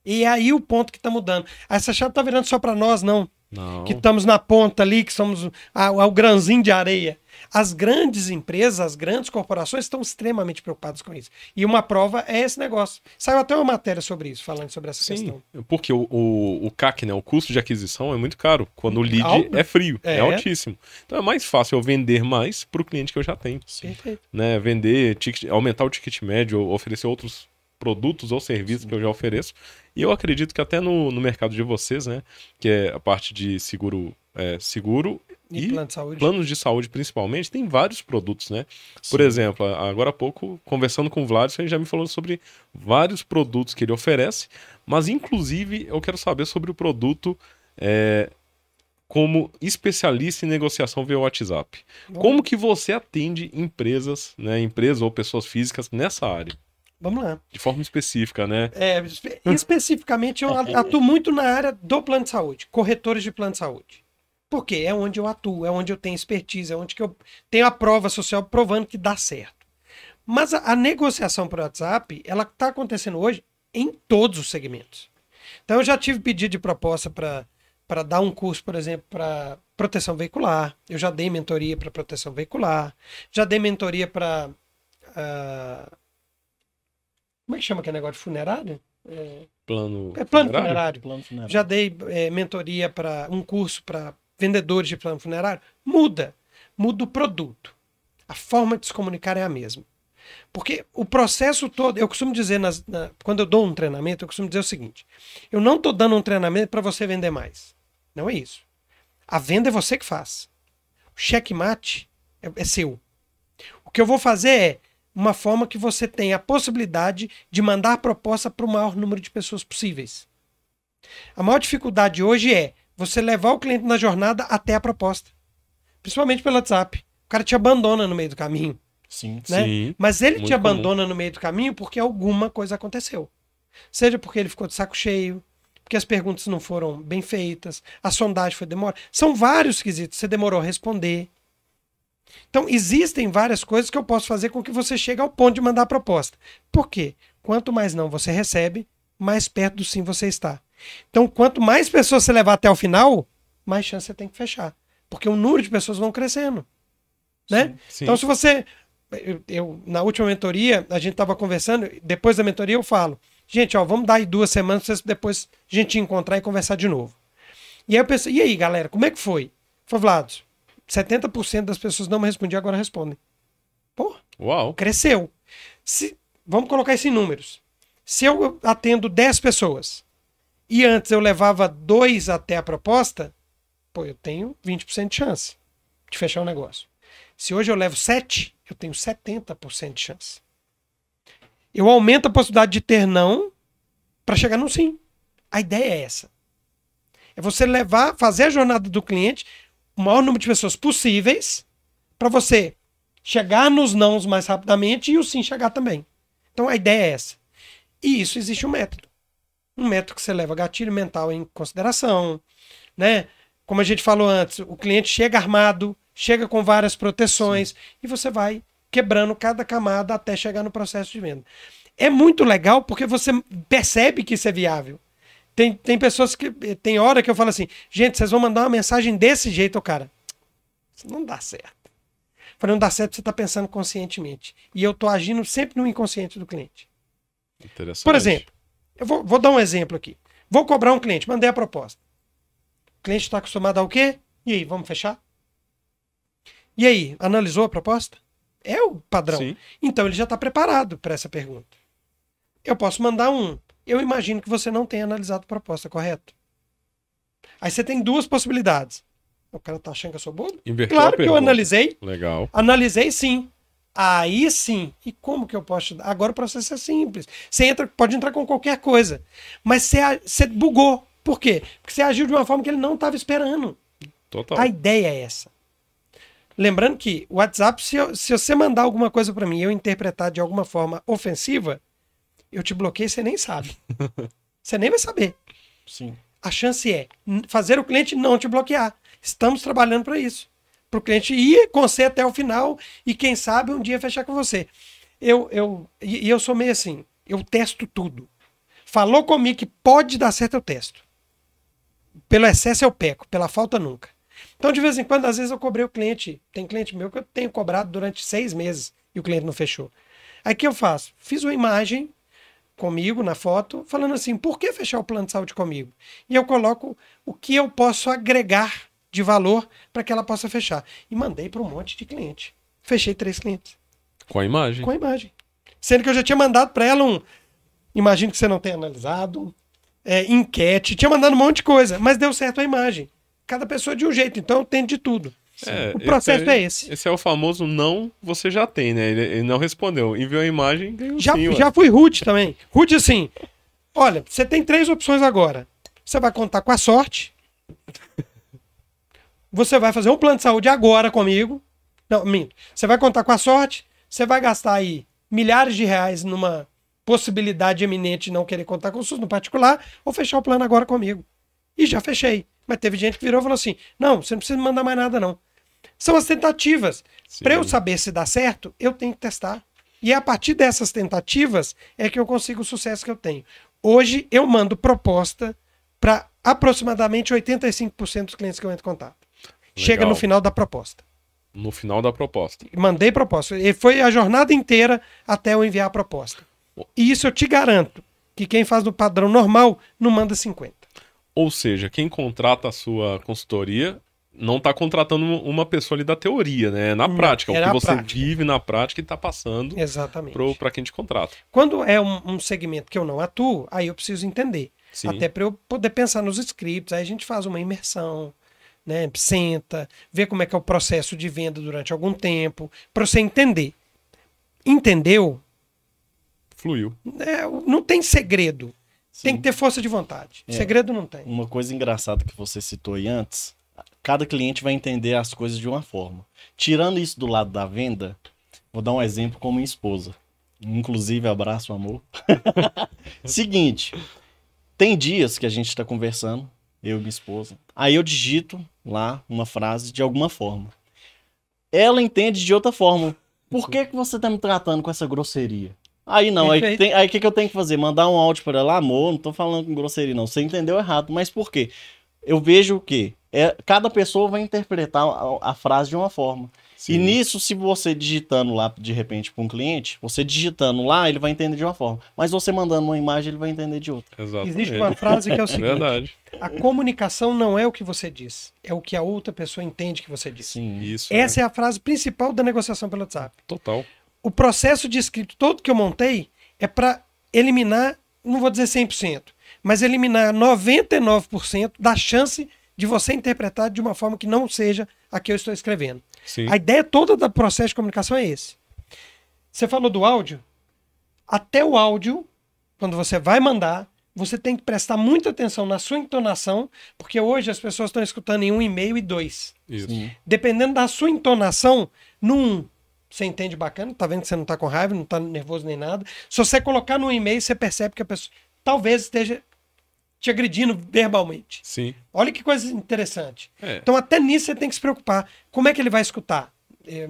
E é aí o ponto que está mudando. Essa chave está virando só para nós, não. Não. Que estamos na ponta ali, que somos a- o grãozinho de areia. As grandes empresas, as grandes corporações estão extremamente preocupadas com isso. E uma prova é esse negócio. Saiu até uma matéria sobre isso, falando sobre essa Sim, questão. porque o, o, o CAC, né, o custo de aquisição é muito caro, quando o lead Alto. é frio, é. É. altíssimo. Então é mais fácil eu vender mais para o cliente que eu já tenho. Perfeito. Né, vender, ticket, aumentar o ticket médio, oferecer outros produtos ou serviços que eu já ofereço. E eu acredito que até no, no mercado de vocês, né, que é a parte de seguro, é, seguro E, e plano de saúde. planos de saúde principalmente, tem vários produtos, né? Por Sim. exemplo, agora há pouco, conversando com o Vlad, ele já me falou sobre vários produtos que ele oferece, mas inclusive eu quero saber sobre o produto é, como especialista em negociação via WhatsApp. Vamos- Como que você atende empresas, né, empresas ou pessoas físicas nessa área? Vamos lá. De forma específica, né? É, espe- especificamente, eu *laughs* atuo muito na área do plano de saúde, corretores de plano de saúde. Por quê? É onde eu atuo, é onde eu tenho expertise, é onde que eu tenho a prova social provando que dá certo. Mas a, a negociação por WhatsApp, ela está acontecendo hoje em todos os segmentos. Então, eu já tive pedido de proposta para dar um curso, por exemplo, para proteção veicular. Eu já dei mentoria para proteção veicular. Já dei mentoria para. Como é que chama aquele negócio de funerário? É, Plano, é plano funerário? funerário. Plano funerário. Já dei é, mentoria para um curso para vendedores de plano funerário. Muda. Muda o produto. A forma de se comunicar é a mesma. Porque o processo todo, eu costumo dizer, nas- na- quando eu dou um treinamento, eu costumo dizer o seguinte: eu não estou dando um treinamento para você vender mais. Não é isso. A venda é você que faz. O checkmate é, é seu. O que eu vou fazer é uma forma que você tenha a possibilidade de mandar proposta para o maior número de pessoas possíveis. A maior dificuldade hoje é você levar o cliente na jornada até a proposta. Principalmente pelo WhatsApp. O cara te abandona no meio do caminho. Sim. né? Sim. Mas ele te abandona no meio do caminho porque alguma coisa aconteceu. Seja porque ele ficou de saco cheio, porque as perguntas não foram bem feitas, a sondagem foi demorada. São vários quesitos. Você demorou a responder. Então, existem várias coisas que eu posso fazer com que você chegue ao ponto de mandar a proposta. Por quê? Quanto mais não você recebe, mais perto do sim você está. Então, quanto mais pessoas você levar até o final, mais chance você tem que fechar. Porque o número de pessoas vão crescendo. Né? Sim. Então, se você. Eu, eu- na última mentoria, a gente estava conversando, depois da mentoria eu falo, gente, ó, vamos dar aí duas semanas pra vocês depois a gente encontrar e conversar de novo. E aí eu pensei, e aí, galera, como é que foi? Foi, Vlad, 70% das pessoas não me respondiam, agora respondem. Pô, Uau. cresceu. Se, vamos colocar isso em números. Se eu atendo 10 pessoas e antes eu levava dois até a proposta, pô, eu tenho 20% de chance de fechar o negócio. Se hoje eu levo 7, eu tenho 70% de chance. Eu aumento a possibilidade de ter não para chegar no sim. A ideia é essa. É você levar, fazer a jornada do cliente o maior número de pessoas possíveis para você chegar nos nãos mais rapidamente e o sim chegar também. Então a ideia é essa. E isso existe um método. Um método que você leva gatilho mental em consideração, né? Como a gente falou antes, o cliente chega armado, chega com várias proteções e você vai quebrando cada camada até chegar no processo de venda. É muito legal porque você percebe que isso é viável. Tem, tem pessoas que. Tem hora que eu falo assim, gente, vocês vão mandar uma mensagem desse jeito, cara. Isso não dá certo. Falei, não dá certo, você está pensando conscientemente. E eu estou agindo sempre no inconsciente do cliente. Interessante. Por exemplo, eu vou, vou dar um exemplo aqui. Vou cobrar um cliente, mandei a proposta. O cliente está acostumado ao quê? E aí, vamos fechar? E aí, analisou a proposta? É o padrão. Sim. Então ele já está preparado para essa pergunta. Eu posso mandar um. Eu imagino que você não tenha analisado a proposta, correto? Aí você tem duas possibilidades. O cara tá achando que eu sou bobo? Inverteu Claro que eu analisei. Legal. Analisei sim. Aí sim. E como que eu posso. Agora o processo é simples. Você entra, pode entrar com qualquer coisa. Mas você, você bugou. Por quê? Porque você agiu de uma forma que ele não estava esperando. Total. A ideia é essa. Lembrando que o WhatsApp, se, eu- se você mandar alguma coisa para mim e eu interpretar de alguma forma ofensiva, eu te bloqueio e você nem sabe. *laughs* você nem vai saber. Sim. A chance é fazer o cliente não te bloquear. Estamos trabalhando para isso. Para o cliente ir com você até o final e, quem sabe, um dia fechar com você. Eu, eu, e e eu sou meio assim, eu testo tudo. Falou comigo que pode dar certo, eu testo. Pelo excesso eu peco, pela falta nunca. Então, de vez em quando, às vezes eu cobrei o cliente. Tem cliente meu que eu tenho cobrado durante seis meses e o cliente não fechou. Aí o que eu faço? Fiz uma imagem comigo na foto, falando assim: por que fechar o plano de saúde comigo? E eu coloco o que eu posso agregar de valor para que ela possa fechar. E mandei para um monte de cliente. Fechei três clientes Com a imagem. com a imagem. Sendo que eu já tinha mandado para ela um. Imagino que você não tenha analisado. é, enquete, tinha mandado um monte de coisa, mas deu certo a imagem. Cada pessoa de um jeito, então eu tenho de tudo. É, o processo esse é esse. Esse é o famoso não, você já tem, né? Ele, ele não respondeu. Enviou a imagem, ganhou Já, sim, já fui rude também. Rude assim. Olha, você tem três opções agora. Você vai contar com a sorte. Você vai fazer um plano de saúde agora comigo. Não, minto. Você vai contar com a sorte. Você vai gastar aí milhares de reais numa possibilidade eminente de não querer contar com o SUS no particular ou fechar o plano agora comigo. E já fechei. Mas teve gente que virou e falou assim: não, você não precisa me mandar mais nada, não. São as tentativas. Para eu saber se dá certo, eu tenho que testar. E é a partir dessas tentativas é que eu consigo o sucesso que eu tenho. Hoje eu mando proposta para aproximadamente 85% dos clientes que eu entro em contato. Chega Legal. no final da proposta. No final da proposta. Mandei proposta. E foi a jornada inteira até eu enviar a proposta. E isso eu te garanto que quem faz no padrão normal não manda 50. Ou seja, quem contrata a sua consultoria não está contratando uma pessoa ali da teoria, né? É na Não, prática. é o que você prática. vive na prática e está passando Exatamente. para quem te contrata. Quando é um, um segmento que eu não atuo, aí eu preciso entender. Sim. Até para eu poder pensar nos scripts. Aí a gente faz uma imersão, né? Senta, vê como é que é o processo de venda durante algum tempo, para você entender. Entendeu? Fluiu. É, não tem segredo. Tem Sim. que ter força de vontade. É. Segredo não tem. Uma coisa engraçada que você citou aí antes, cada cliente vai entender as coisas de uma forma. Tirando isso do lado da venda, vou dar um exemplo com minha esposa. Inclusive, abraço, amor. *laughs* Seguinte, tem dias que a gente está conversando, eu e minha esposa. Aí eu digito lá uma frase de alguma forma. Ela entende de outra forma. Por que, que você tá me tratando com essa grosseria? Aí não, aí Perfeito. aí o que, que eu tenho que fazer? Mandar um áudio para ela, amor, não tô falando com grosseria, não. Você entendeu errado. Mas por quê? Eu vejo o quê? É, cada pessoa vai interpretar a, a frase de uma forma. Sim. E nisso, se você digitando lá, de repente, para um cliente, você digitando lá, ele vai entender de uma forma. Mas você mandando uma imagem, ele vai entender de outra. Exatamente. Existe uma frase que é o *laughs* seguinte: Verdade. a comunicação não é o que você diz, é o que a outra pessoa entende que você disse. Sim. Isso. Essa é a frase principal da negociação pelo WhatsApp. é total. o processo de escrito todo que eu montei é para eliminar, não vou dizer 100%, mas eliminar 99% da chance de você interpretar de uma forma que não seja a que eu estou escrevendo. Sim. A ideia toda do processo de comunicação é esse. Você falou do áudio? Até o áudio, quando você vai mandar, você tem que prestar muita atenção na sua entonação, porque hoje as pessoas estão escutando em um e-mail e dois. Isso. Sim. Dependendo da sua entonação, No 1, você entende bacana, tá vendo que você não tá com raiva, não tá nervoso nem nada. Se você colocar no e-mail, você percebe que a pessoa talvez esteja te agredindo verbalmente. Sim. Olha que coisa interessante. É. Então, até nisso você tem que se preocupar. Como é que ele vai escutar? É,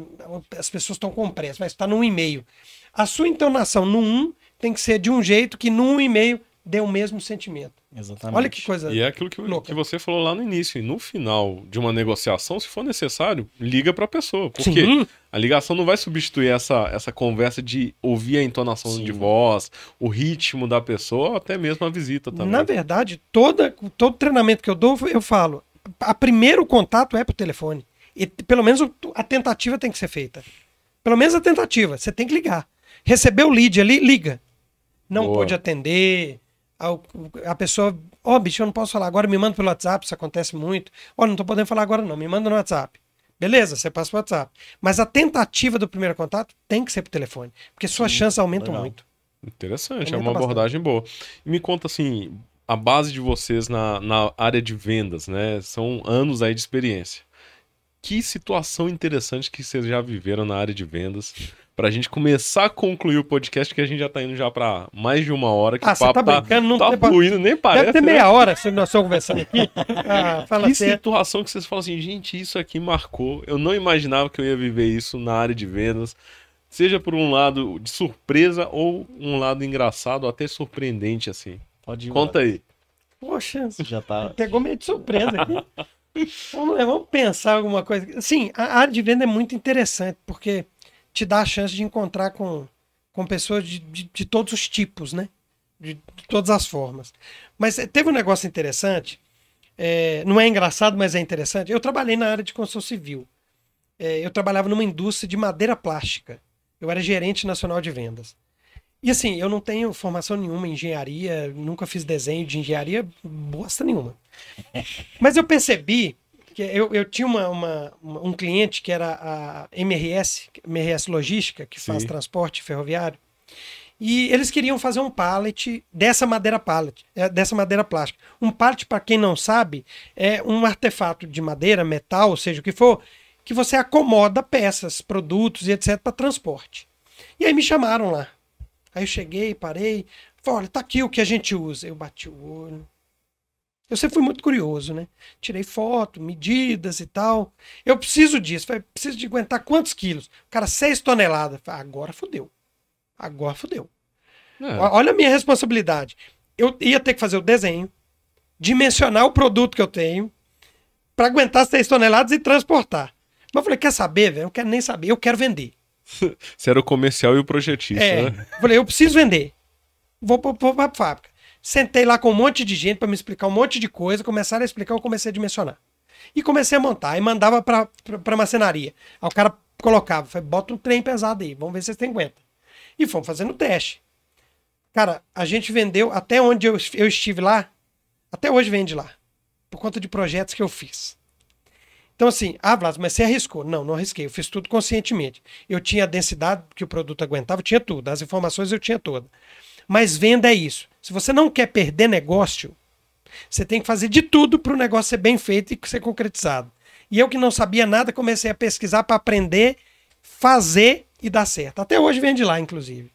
as pessoas estão com pressa, vai estar num e-mail. A sua entonação no 1 tem que ser de um jeito que no e-mail dê o mesmo sentimento. Exatamente. Olha que coisa. E é aquilo que, louca. que você falou lá no início. E no final de uma negociação, se for necessário, liga pra pessoa. Porque Sim. a ligação não vai substituir essa, essa conversa de ouvir a entonação Sim. de voz, o ritmo da pessoa, ou até mesmo a visita também. Na verdade, toda, todo treinamento que eu dou, eu falo. A primeiro contato é por telefone. E pelo menos a tentativa tem que ser feita. Pelo menos a tentativa. Você tem que ligar. Recebeu o lead ali, liga. Não Boa. pode atender. A, pessoa, ó, bicho, eu não posso falar agora, me manda pelo WhatsApp, isso acontece muito. Ó, não tô podendo falar agora não, me manda no WhatsApp. Beleza, você passa pro WhatsApp. Mas a tentativa do primeiro contato tem que ser por telefone, porque suas chances aumentam legal. muito. Interessante, é Aumenta uma bastante. abordagem boa. E me conta assim, a base de vocês na, na área de vendas, né? São anos aí de experiência. Que situação interessante que vocês já viveram na área de vendas. Pra gente começar a concluir o podcast, que a gente já tá indo já pra mais de uma hora, que Ah, o você papo tá brincando? Não tá tem- fluindo, nem parece. Deve ter né? meia hora se nós estamos conversando aqui. *laughs* Ah, fala Que sério. situação que vocês falam assim, gente, isso aqui marcou. Eu não imaginava que eu ia viver isso na área de vendas. Seja por um lado de surpresa ou um lado engraçado, ou até surpreendente, assim. Pode ir. Conta aí. Poxa, Já tá. *laughs* pegou meio de surpresa aqui. *laughs* vamos, lá, vamos pensar alguma coisa. Sim, a área de venda é muito interessante, porque te dá a chance de encontrar com, com pessoas de, de, de todos os tipos, né? De, de todas as formas. Mas eh, teve um negócio interessante, eh, não é engraçado, mas é interessante. Eu trabalhei na área de construção civil. Eh, eu trabalhava numa indústria de madeira plástica. Eu era gerente nacional de vendas. E assim, eu não tenho formação nenhuma em engenharia, nunca fiz desenho de engenharia, bosta nenhuma. Mas eu percebi que eu, eu tinha uma, uma- um cliente que era a MRS, MRS Logística, que faz Sim. transporte ferroviário. E eles queriam fazer um pallet dessa madeira pallet, é, dessa madeira plástica. Um pallet, para quem não sabe, é um artefato de madeira, metal, seja o que for, que você acomoda peças, produtos e etc para transporte. E aí me chamaram lá. Aí eu cheguei, parei, falei, olha, tá aqui o que a gente usa. Eu bati o olho. Eu sempre fui muito curioso, né? Tirei foto, medidas e tal. Eu preciso disso. Falei, preciso de aguentar quantos quilos? Cara, 6 toneladas. Falei, agora fodeu. Agora fodeu. É, Olha a minha responsabilidade. Eu ia ter que fazer o desenho, dimensionar o produto que eu tenho, para aguentar 6 toneladas e transportar. Mas eu falei, quer saber, velho? Eu não quero nem saber, eu quero vender. *laughs* Você era o comercial e o projetista, É, né? eu falei, eu preciso vender. Vou para a fábrica. Sentei lá com um monte de gente para me explicar um monte de coisa. Começaram a explicar, eu comecei a dimensionar. E comecei a montar. E mandava para a marcenaria. Aí o cara colocava, falei, bota um trem pesado aí, vamos ver se vocês aguenta. E fomos fazendo teste. Cara, a gente vendeu, até onde eu, eu estive lá, até hoje vende lá. Por conta de projetos que eu fiz. Então, assim, ah, Blas, mas você arriscou? Não, não arrisquei. Eu fiz tudo conscientemente. Eu tinha a densidade que o produto aguentava, eu tinha tudo. As informações eu tinha toda. Mas venda é isso. Se você não quer perder negócio, você tem que fazer de tudo para o negócio ser bem feito e ser concretizado. E eu que não sabia nada, comecei a pesquisar para aprender, fazer e dar certo. Até hoje vende lá, inclusive.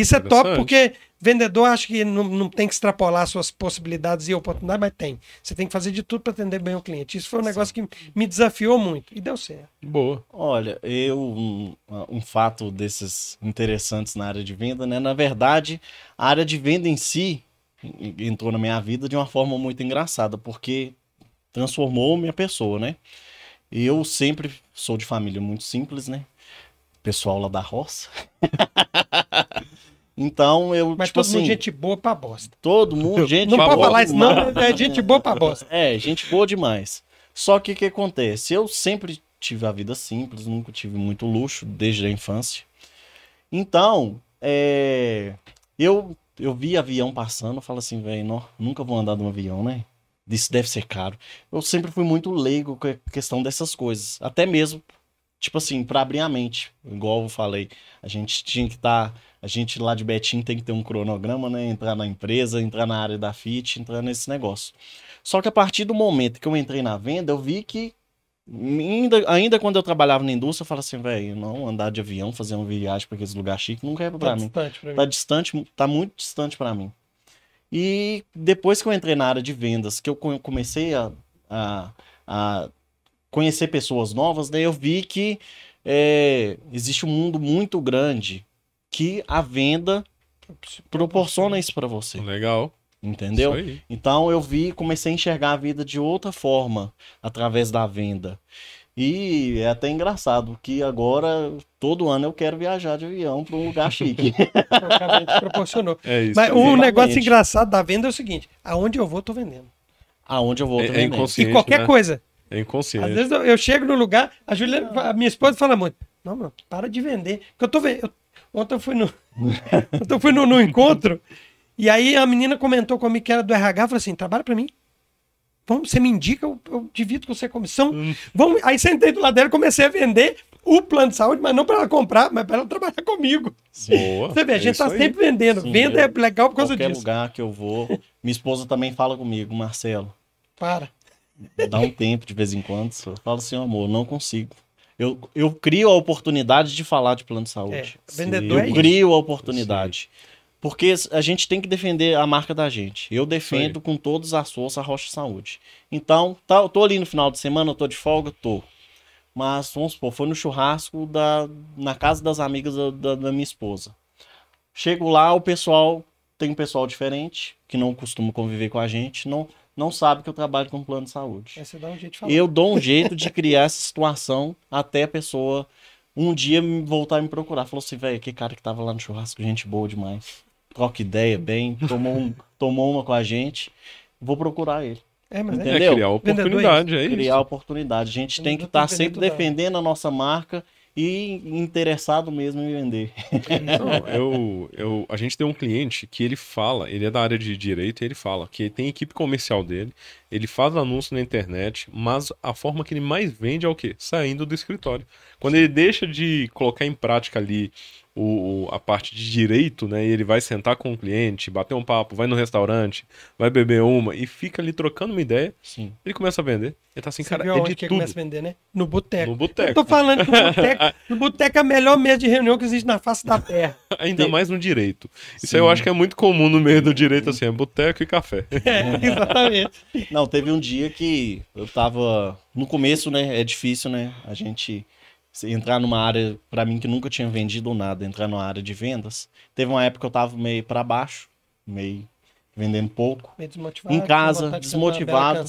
Isso é top porque vendedor acha que não, não tem que extrapolar suas possibilidades e oportunidades, mas tem. Você tem que fazer de tudo para atender bem o cliente. Isso foi um negócio que me desafiou muito e deu certo. Boa. Olha, eu um, um fato desses interessantes na área de venda, né? Na verdade, a área de venda em si en- entrou na minha vida de uma forma muito engraçada, porque transformou minha pessoa, né? E eu sempre sou de família muito simples, né? Pessoal lá da roça. *laughs* então eu, Mas tipo todo mundo assim, gente boa pra bosta. todo mundo, gente Não pode boa falar isso, não, é gente boa pra bosta. É, gente boa demais. Só que o que acontece? Eu sempre tive a vida simples, nunca tive muito luxo desde a infância. Então, é, eu eu vi avião passando, eu falo assim, velho, nunca vou andar num avião, né? Isso deve ser caro. Eu sempre fui muito leigo com a questão dessas coisas, até mesmo tipo assim, para abrir a mente, igual eu falei, a gente tinha que estar, a gente lá de Betim tem que ter um cronograma, né? Entrar na empresa, entrar na área da FIT, entrar nesse negócio. Só que a partir do momento que eu entrei na venda, eu vi que Ainda, ainda quando eu trabalhava na indústria, eu falava assim, velho, não andar de avião, fazer uma viagem para aqueles lugares chiques, nunca é pra Tá mim. distante pra mim. Tá distante, tá muito distante para mim. E depois que eu entrei na área de vendas, que eu co- comecei a, a, a conhecer pessoas novas, daí eu vi que é, existe um mundo muito grande que a venda proporciona isso para você, Legal. entendeu? Isso aí. Então eu vi, comecei a enxergar a vida de outra forma através da venda. E é até engraçado que agora todo ano eu quero viajar de avião para um lugar chique. *laughs* Francamente, proporcionou. É isso. Mas aí. um Exatamente. negócio engraçado da venda é o seguinte: aonde eu vou, tô vendendo. Aonde eu vou É- é também. inconsciente. E qualquer né? coisa. É inconsciente. Às vezes eu, eu chego no lugar, a Juliana, a minha esposa fala muito: Não, mano, para de vender. Porque eu tô vendo. Ontem eu fui no. *laughs* ontem eu fui no, no encontro, e aí a menina comentou comigo que era do RH, falou assim: trabalha pra mim. Vamos, você me indica, eu, eu divido com você a comissão. Hum. Vamos, aí sentei do lado dela e comecei a vender o plano de saúde, mas não para ela comprar, mas para ela trabalhar comigo. Boa. *laughs* Você vê, a É gente tá aí. sempre vendendo. Sim, Venda é. é legal por causa Qualquer disso. lugar que eu vou. Minha esposa também fala comigo, Marcelo. Para. Dá um *laughs* tempo de vez em quando. só. Eu falo assim, amor, não consigo. Eu, eu crio a oportunidade de falar de plano de É, saúde. vendedor é Eu isso. crio a oportunidade. Porque a gente tem que defender a marca da gente. Eu defendo com todas as forças a Rocha Saúde. Então, tá, eu tô ali no final de semana, eu tô de folga, tô. Mas, vamos supor, foi no churrasco da, na casa das amigas da, da- da minha esposa. Chego lá, o pessoal, tem um pessoal diferente, que não costuma conviver com a gente, não, não sabe que eu trabalho com plano de saúde. Você dá um jeito de falar. Eu dou um jeito de criar essa situação até a pessoa um dia voltar a me procurar. Falou assim, velho, que cara que tava lá no churrasco, gente boa demais. Troca ideia bem, tomou, um- *laughs* tomou uma com a gente. Vou procurar ele. É, mas é. É Entendeu? criar oportunidade, é isso. Criar oportunidade. A gente tem que estar que sempre defendendo a nossa marca e interessado mesmo em vender. Não, *laughs* eu, eu, a gente tem um cliente que ele fala, ele é da área de direito e ele fala que tem equipe comercial dele, ele faz anúncio na internet, mas a forma que ele mais vende é o quê? Saindo do escritório. Quando ele deixa de colocar em prática ali o, o- a parte de direito, né? E ele vai sentar com o cliente, bater um papo, vai no restaurante, vai beber uma e fica ali trocando uma ideia, Sim. ele começa a vender. Ele tá assim, Você cara, viu é onde de que tudo. começa a vender, né? No boteco. No Eu boteco. tô falando que o boteco, *laughs* o boteco é a melhor mesa de reunião que existe na face da terra. *laughs* Ainda mais no direito. Isso Sim. aí eu acho que é muito comum no meio do direito, assim, é boteco e café. *laughs* É, exatamente. Não, teve um dia que eu tava. No começo, né? É difícil, né? A gente entrar numa área, pra mim, que nunca tinha vendido nada, entrar numa área de vendas. Teve uma época que eu tava meio pra baixo, meio vendendo pouco. Meio desmotivado. Em casa, desmotivado.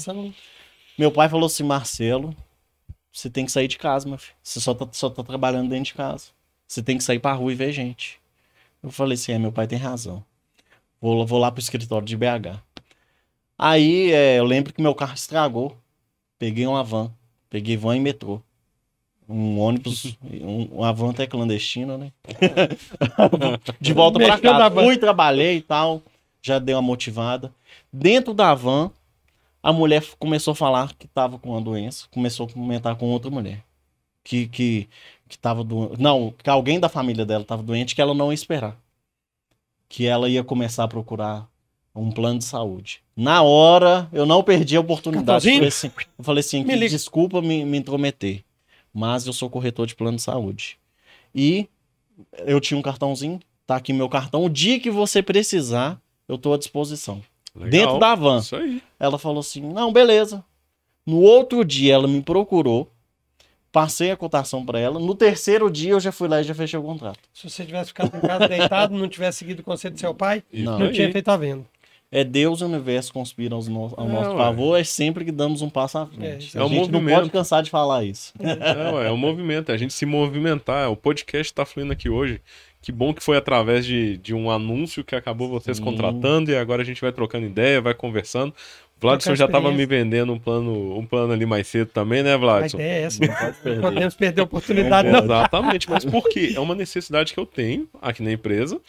Meu pai falou assim: Marcelo, você tem que sair de casa, meu filho. Você só tá, só tá trabalhando dentro de casa. Você tem que sair pra rua e ver gente. Eu falei assim: é, meu pai tem razão. Vou, vou lá pro escritório de BH. Aí é, eu lembro que meu carro estragou. Peguei uma van. Peguei van e metrô. Um ônibus, um, uma van até clandestina, né? *laughs* de volta na casa. Fui, trabalhei e tal. Já dei uma motivada. Dentro da van, a mulher começou a falar que tava com uma doença. Começou a comentar com outra mulher. Que, que, que tava do... Não, que alguém da família dela tava doente que ela não ia esperar. Que ela ia começar a procurar um plano de saúde. Na hora, eu não perdi a oportunidade. Eu falei assim, eu falei assim Me desculpa me, me intrometer, mas eu sou corretor de plano de saúde. E eu tinha um cartãozinho, tá aqui meu cartão. O dia que você precisar, eu tô à disposição. Legal. Dentro da van. Isso aí. Ela falou assim: não, beleza. No outro dia ela me procurou, passei a cotação para ela. No terceiro dia eu já fui lá e já fechei o contrato. Se você tivesse ficado em casa deitado, não tivesse seguido o conselho do seu pai, Não. não tinha feito a venda. É Deus e o universo conspiram aos no- ao É, nosso ué. favor, é sempre que damos um passo à frente. É, a é o gente não movimento. pode cansar de falar isso. É, ué, é o movimento, é a gente se movimentar. O podcast tá fluindo aqui hoje. Que bom que foi através de, de um anúncio que acabou vocês Sim. contratando e agora a gente vai trocando ideia, vai conversando. O Vladson já tava me vendendo um plano, um plano ali mais cedo também, né, A Vladson? ideia é essa. perder. Não podemos perder a oportunidade, Não não. Exatamente, mas por quê? É uma necessidade que eu tenho aqui na empresa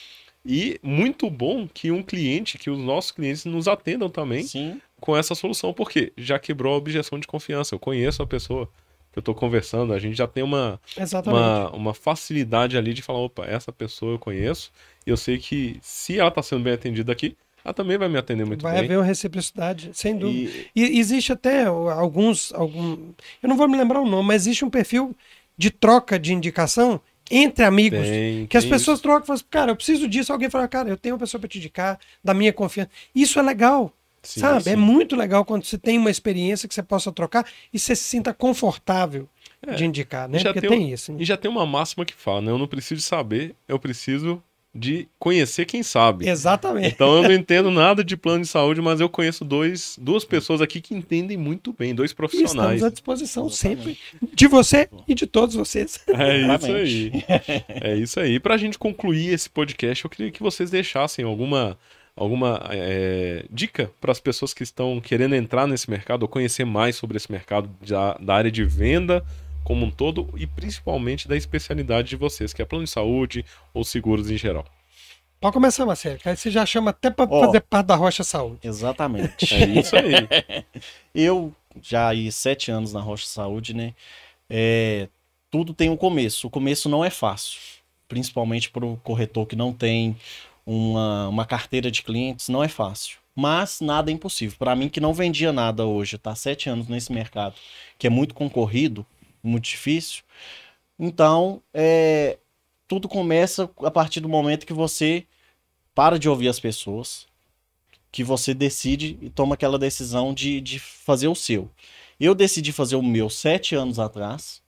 e muito bom que um cliente, que os nossos clientes nos atendam também Sim, com essa solução, porque já quebrou a objeção de confiança. Eu conheço a pessoa que eu tô conversando, a gente já tem uma, uma, uma facilidade ali de falar, opa, essa pessoa eu conheço, e eu sei que se ela tá sendo bem atendida aqui, ela também vai me atender muito Vai bem. haver uma reciprocidade, sem dúvida. E, E existe até alguns, algum, eu não vou me lembrar o nome, mas existe um perfil de troca de indicação entre amigos. Tem, que as pessoas isso. trocam falam assim, cara, eu preciso disso. Alguém fala, cara, eu tenho uma pessoa para te indicar, da minha confiança. Isso é legal, Sim, sabe? sim. É muito legal quando você tem uma experiência que você possa trocar e você se sinta confortável É. de indicar, né? E já Porque tem tem, um- isso. né? E já tem uma máxima que fala, né? Eu não preciso saber, eu preciso de conhecer quem sabe. Exatamente. Então eu não entendo nada de plano de saúde, mas eu conheço dois, duas pessoas aqui que entendem muito bem, dois E profissionais. estamos à disposição Exatamente. sempre de você e de todos vocês. É isso aí. É isso aí. Pra gente concluir esse podcast, eu queria que vocês deixassem alguma, alguma é, dica para as pessoas que estão querendo entrar nesse mercado ou conhecer mais sobre esse mercado da, da área de venda como um todo e principalmente da especialidade de vocês, que é plano de saúde ou seguros em geral. Pode começar, Marcelo, que aí você já chama até para Ó. fazer parte da Rocha Saúde. exatamente. É isso aí. *laughs* Eu já aí sete anos na Rocha Saúde, né? É, tudo tem um começo. O começo não é fácil, principalmente para o corretor que não tem uma, uma carteira de clientes, não é fácil. Mas nada é impossível. Para mim que não vendia nada hoje, tá sete anos nesse mercado, que é muito concorrido, muito difícil. Então, é, tudo começa a partir do momento que você para de ouvir as pessoas, que você decide e toma aquela decisão de, de fazer o seu. Eu decidi fazer o meu sete anos atrás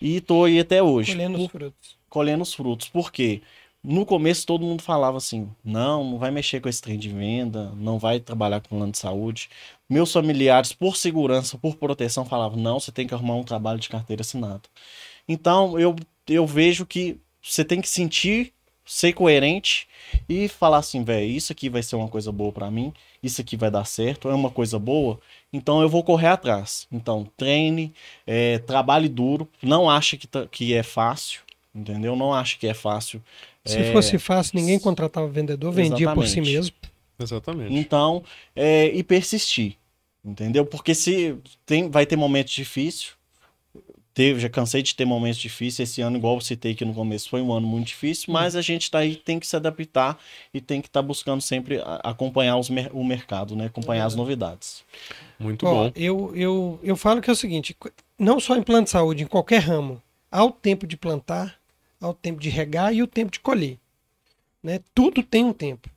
e tô aí até hoje. Colhendo os Por- frutos. colhendo os frutos. Por quê? No começo todo mundo falava assim: não, não vai mexer com esse trem de venda, não vai trabalhar com plano de saúde. Meus familiares, por segurança, por proteção, falavam: não, você tem que arrumar um trabalho de carteira assinada. Então eu, eu vejo que você tem que sentir, ser coerente e falar assim: velho, isso aqui vai ser uma coisa boa pra mim, isso aqui vai dar certo, é uma coisa boa, então eu vou correr atrás. Então treine, é, trabalhe duro, não ache que, tá- que é fácil. Entendeu? Não acho que é fácil. Se É, fosse fácil, ninguém contratava vendedor, vendia por si Exatamente. mesmo. Exatamente. Então, é, e persistir. Entendeu? Porque se tem, vai ter momentos difíceis. Teve, já cansei de ter momentos difíceis. Esse ano, igual eu citei aqui no começo, foi um ano muito difícil, mas a gente tá aí, tem que se adaptar e tem que estar buscando sempre acompanhar os o mercado, né? Acompanhar as novidades. Muito Ó, bom. eu, eu, eu falo que é o seguinte: não só em plano de saúde, em qualquer ramo, há o tempo de plantar, há o tempo de regar e o tempo de colher. Né? Tudo tem um tempo.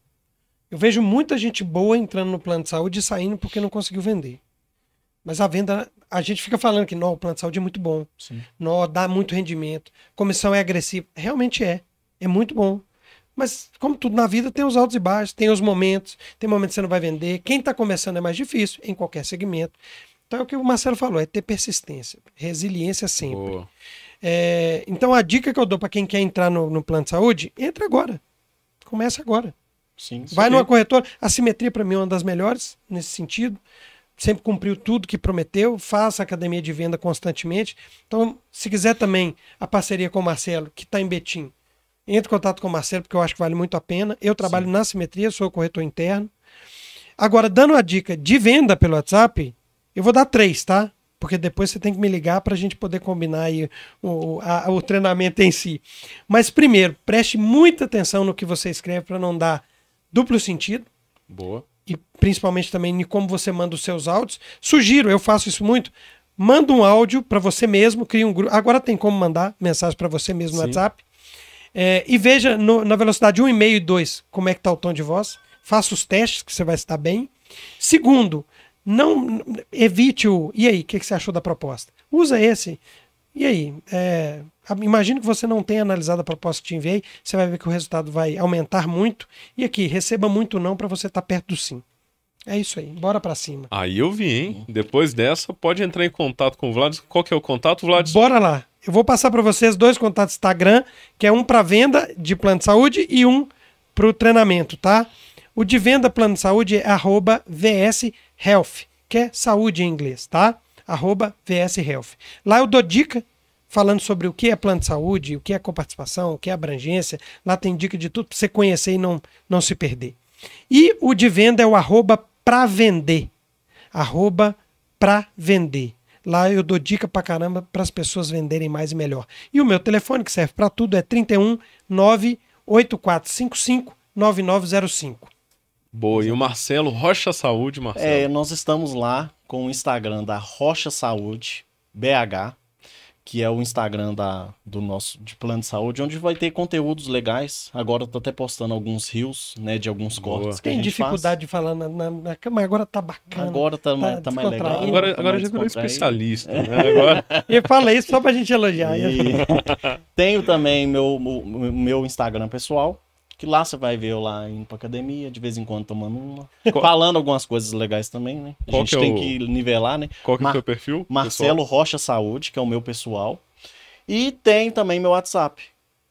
Eu vejo muita gente boa entrando no plano de saúde e saindo porque não conseguiu vender. Mas a venda, a gente fica falando que não, o plano de saúde é muito bom, Sim. não, dá muito rendimento, comissão é agressiva. Realmente é, é muito bom. Mas, como tudo na vida, tem os altos e baixos, tem os momentos, tem momentos que você não vai vender. Quem está começando é mais difícil, em qualquer segmento. Então é o que o Marcelo falou, é ter persistência, resiliência sempre. Boa. É, então a dica que eu dou para quem quer entrar no, no plano de saúde, entra agora. Começa agora. Sim. Vai aí. numa corretora. A simetria, para mim, é uma das melhores nesse sentido. Sempre cumpriu tudo que prometeu. Faça academia de venda constantemente. Então, se quiser também a parceria com o Marcelo, que está em Betim, entre em contato com o Marcelo, porque eu acho que vale muito a pena. Eu trabalho na simetria, sou corretor interno. Agora, dando a dica de venda pelo WhatsApp, eu vou dar três, tá? Porque depois você tem que me ligar para a gente poder combinar aí o, a- o treinamento em si. Mas primeiro, preste muita atenção no que você escreve para não dar duplo sentido Boa. e principalmente também em como você manda os seus áudios. Sugiro, eu faço isso muito. Manda um áudio para você mesmo, cria um grupo. Agora tem como mandar mensagem para você mesmo no Sim. WhatsApp. É, e veja no- na velocidade 1,5 e 2 como é que está o tom de voz. Faça os testes que você vai estar bem. Segundo, não evite o. E aí, o que, que você achou da proposta? Usa esse. E aí? É, imagino que você não tenha analisado a proposta que te enviei. Você vai ver que o resultado vai aumentar muito. E aqui, receba muito não para você estar perto do sim. É isso aí. Bora para cima. Aí eu vi, hein? Depois dessa, pode entrar em contato com o Vlad. Qual que é o contato, Vlad? Bora lá. Eu vou passar para vocês dois contatos Instagram, que é um para venda de plano de saúde e um para o treinamento, tá? O de venda plano de saúde é arroba VS Health, que é saúde em inglês, tá? Arroba VS Health. Lá eu dou dica falando sobre o que é plano de saúde, o que é coparticipação, o que é abrangência. Lá tem dica de tudo para você conhecer e não, não se perder. E o de venda é o arroba pra vender. Arroba pra vender. Lá eu dou dica pra caramba para as pessoas venderem mais e melhor. E o meu telefone, que serve para tudo, é 31 98455 9905. Boa. E o Marcelo Rocha Saúde, Marcelo. É, nós estamos lá com o Instagram da Rocha Saúde BH, que é o Instagram da, do nosso de plano de saúde, onde vai ter conteúdos legais. Agora eu tô até postando alguns rios, né, de alguns Boa. cortes Tem gente dificuldade de falar na, na, na cama, agora tá faz. bacana. Agora tá, mais- tá mais legal. Agora, tá agora mais já virou especialista, né? *laughs* Agora... Eu falei isso só pra gente elogiar. E *laughs* *laughs* tenho também meu, o meu Instagram pessoal, que lá você vai ver eu lá indo pra academia, de vez em quando tomando uma. Qual- Falando algumas coisas legais também, né? A Qual gente que é tem o- que nivelar, né? Qual que é o Mar- seu perfil? Marcelo Rocha Saúde, que é o meu pessoal. E tem também meu WhatsApp,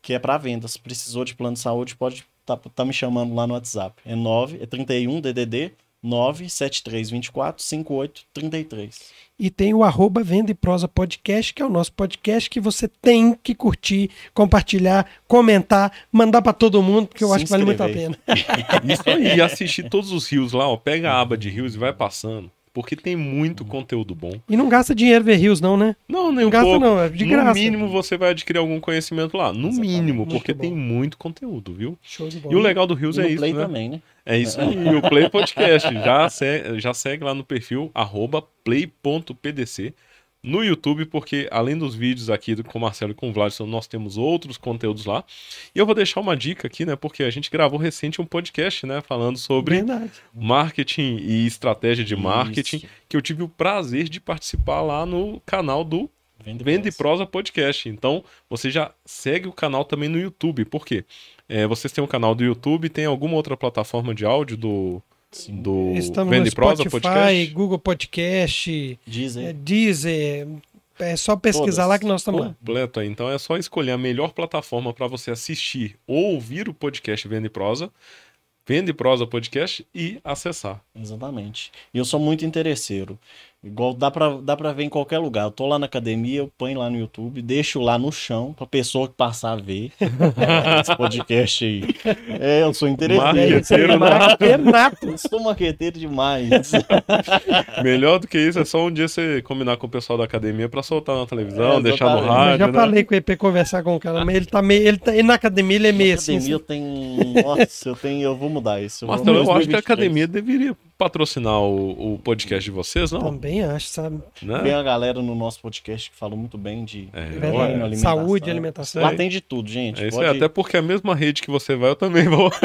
que é para vendas. Precisou de plano de saúde, pode tá, tá me chamando lá no WhatsApp. É 9, é 31 DDD 97324 5833. E tem o arroba Venda e Prosa Podcast, que é o nosso podcast que você tem que curtir, compartilhar, comentar, mandar pra todo mundo, porque eu Se acho que vale muito a inscrever. pena. *laughs* Isso aí, e assistir todos os rios lá, ó. Pega a aba de rios e vai passando. Porque tem muito conteúdo bom. E não gasta dinheiro ver rios, não, né? Não, nem Não um gasta pouco. não, é de no graça. mínimo você vai adquirir algum conhecimento lá. No Exatamente. mínimo, Muito porque bom. tem muito conteúdo, viu? Show de bola. E o legal do Rios é no isso, Play né? também, né? É isso aí, o Play Podcast. Já *laughs* segue, já segue lá no perfil arroba play.pdc no YouTube, porque além dos vídeos aqui do- com o Marcelo e com o Vladson, nós temos outros conteúdos lá. E eu vou deixar uma dica aqui, né? Porque a gente gravou recente um podcast, né? Falando sobre Verdade. marketing e estratégia de marketing, Isso. que eu tive o prazer de participar lá no canal do Vende, Vende Prosa. Podcast. Então, você já segue o canal também no YouTube. Por quê? É, vocês têm um canal do YouTube, tem alguma outra plataforma de áudio do. Do Estamos Vende no Prosa Spotify, Podcast? Google Podcast, Dizem. é, Deezer. É só pesquisar Todas. lá que nós estamos lá. Então é só escolher a melhor plataforma para você assistir ou ouvir o podcast Vende Prosa, Vende Prosa Podcast e acessar. Exatamente. E eu sou muito interesseiro. Igual dá pra, dá pra ver em qualquer lugar. Eu tô lá na academia, eu ponho lá no YouTube, deixo lá no chão pra pessoa que passar a ver *laughs* esse podcast aí. É, eu sou interesseiro. Marqueteiro Marqueteiro nato. Eu sou marqueteiro demais. *laughs* Melhor do que isso é só um dia você combinar com o pessoal da academia para soltar na televisão, É, deixar no exatamente. Eu rádio. já né? falei com ele pra ele conversar com o cara, mas ele tá meio. Ele tá, ele na academia ele é meio Na assim. academia eu tenho. Nossa, eu tenho. Eu vou mudar isso. Eu vou- Marcelo, eu acho que a 2023. academia deveria patrocinar o, o podcast de vocês, não? Também acho, sabe? Né? Tem a galera no nosso podcast que fala muito bem de É, treino, alimentação. Saúde, alimentação. Lá tem de tudo, gente. É isso Pode- aí, até porque a mesma rede que você vai, eu também vou. *laughs*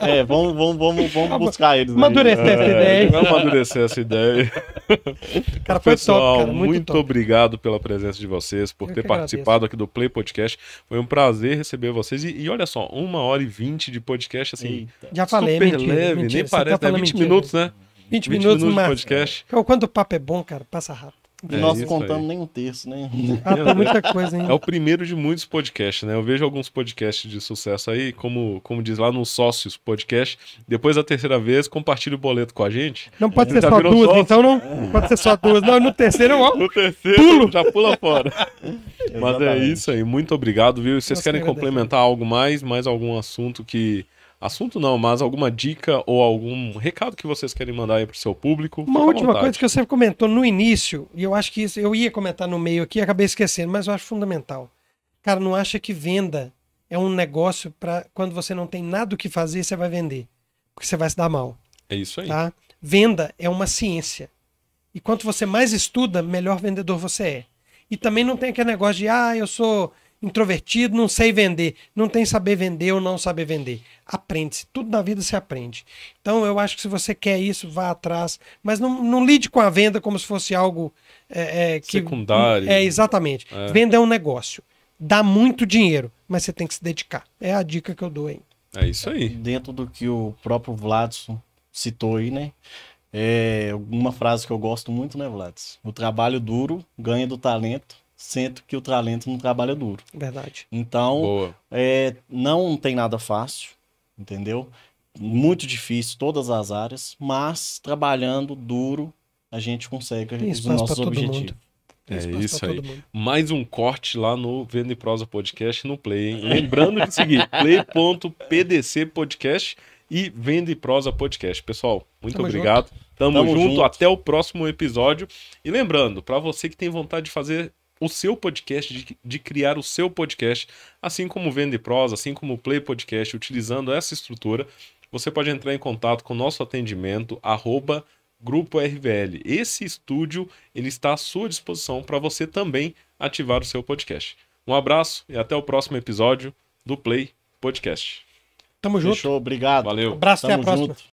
É, vamos, vamos, vamos, vamos buscar eles. aí. Amadurecer essa ideia. Vamos amadurecer essa ideia. *laughs* Cara, foi Pessoal, top, cara. Muito, muito top. obrigado pela presença de vocês, por Eu ter participado aqui do Play Podcast. Foi um prazer receber vocês. E, e olha só, uma hora e vinte de podcast, assim, Eita. Já falei, super mentira, leve, mentira, nem você parece, tá né? falando 20 mentira. minutos, né? 20, 20 minutos, minutos de mas podcast. quando o papo é bom, cara, passa rápido. E É nós isso não contamos aí. nem um terço, né? *laughs* Ah, tem muita coisa, hein? É o primeiro de muitos podcasts, né? Eu vejo alguns podcasts de sucesso aí, como, como diz lá no Sócios Podcast. Depois da terceira vez, compartilha o boleto com a gente. Não pode ser só duas, sócio? então não. Pode ser só duas. Não, no terceiro eu. No terceiro, já pula fora. *laughs* Mas é isso aí. Muito obrigado, viu? Vocês Nós querem complementar algo mais? Mais algum assunto que. Assunto não, mas alguma dica ou algum recado que vocês querem mandar aí pro seu público? Uma última coisa que você comentou no início, e eu acho que isso eu ia comentar no meio aqui, acabei esquecendo, mas eu acho fundamental. Cara, não acha que venda é um negócio para quando você não tem nada o que fazer, você vai vender. Porque você vai se dar mal, É isso aí. tá? Venda é uma ciência. E quanto você mais estuda, melhor vendedor você é. E também não tem aquele negócio de, ah, eu sou introvertido, não sei vender. Não tem saber vender ou não saber vender. Aprende-se. Tudo na vida se aprende. Então eu acho que se você quer isso, vá atrás. Mas não, não lide com a venda como se fosse algo é, é, que. Secundário. É, exatamente. É. Venda é um negócio. Dá muito dinheiro, mas você tem que se dedicar. É a dica que eu dou aí. É isso aí. Dentro do que o próprio Vladson citou aí, né? É uma frase que eu gosto muito, né, Vladson? O trabalho duro ganha do talento, sendo que o talento não trabalha duro. Verdade. Então. É, não tem nada fácil, entendeu? Muito difícil, todas as áreas, mas trabalhando duro, a gente consegue os nossos objetivos. É isso aí. Mais um corte lá no Venda e Prosa Podcast no Play, hein? Lembrando de seguir *laughs* play.pdc podcast e Venda e Prosa Podcast. Pessoal, muito Tamo obrigado. Tamo, Tamo junto. junto. Até o próximo episódio. E lembrando, para você que tem vontade de fazer o seu podcast, de, de criar o seu podcast, assim como o Vende Pros, assim como o Play Podcast, utilizando essa estrutura, você pode entrar em contato com o nosso atendimento, arroba Grupo RVL. Esse estúdio ele está à sua disposição para você também ativar o seu podcast. Um abraço e até o próximo episódio do Play Podcast. Tamo junto. Fechou, obrigado. Valeu. Abraço, até a Tamo próxima. junto.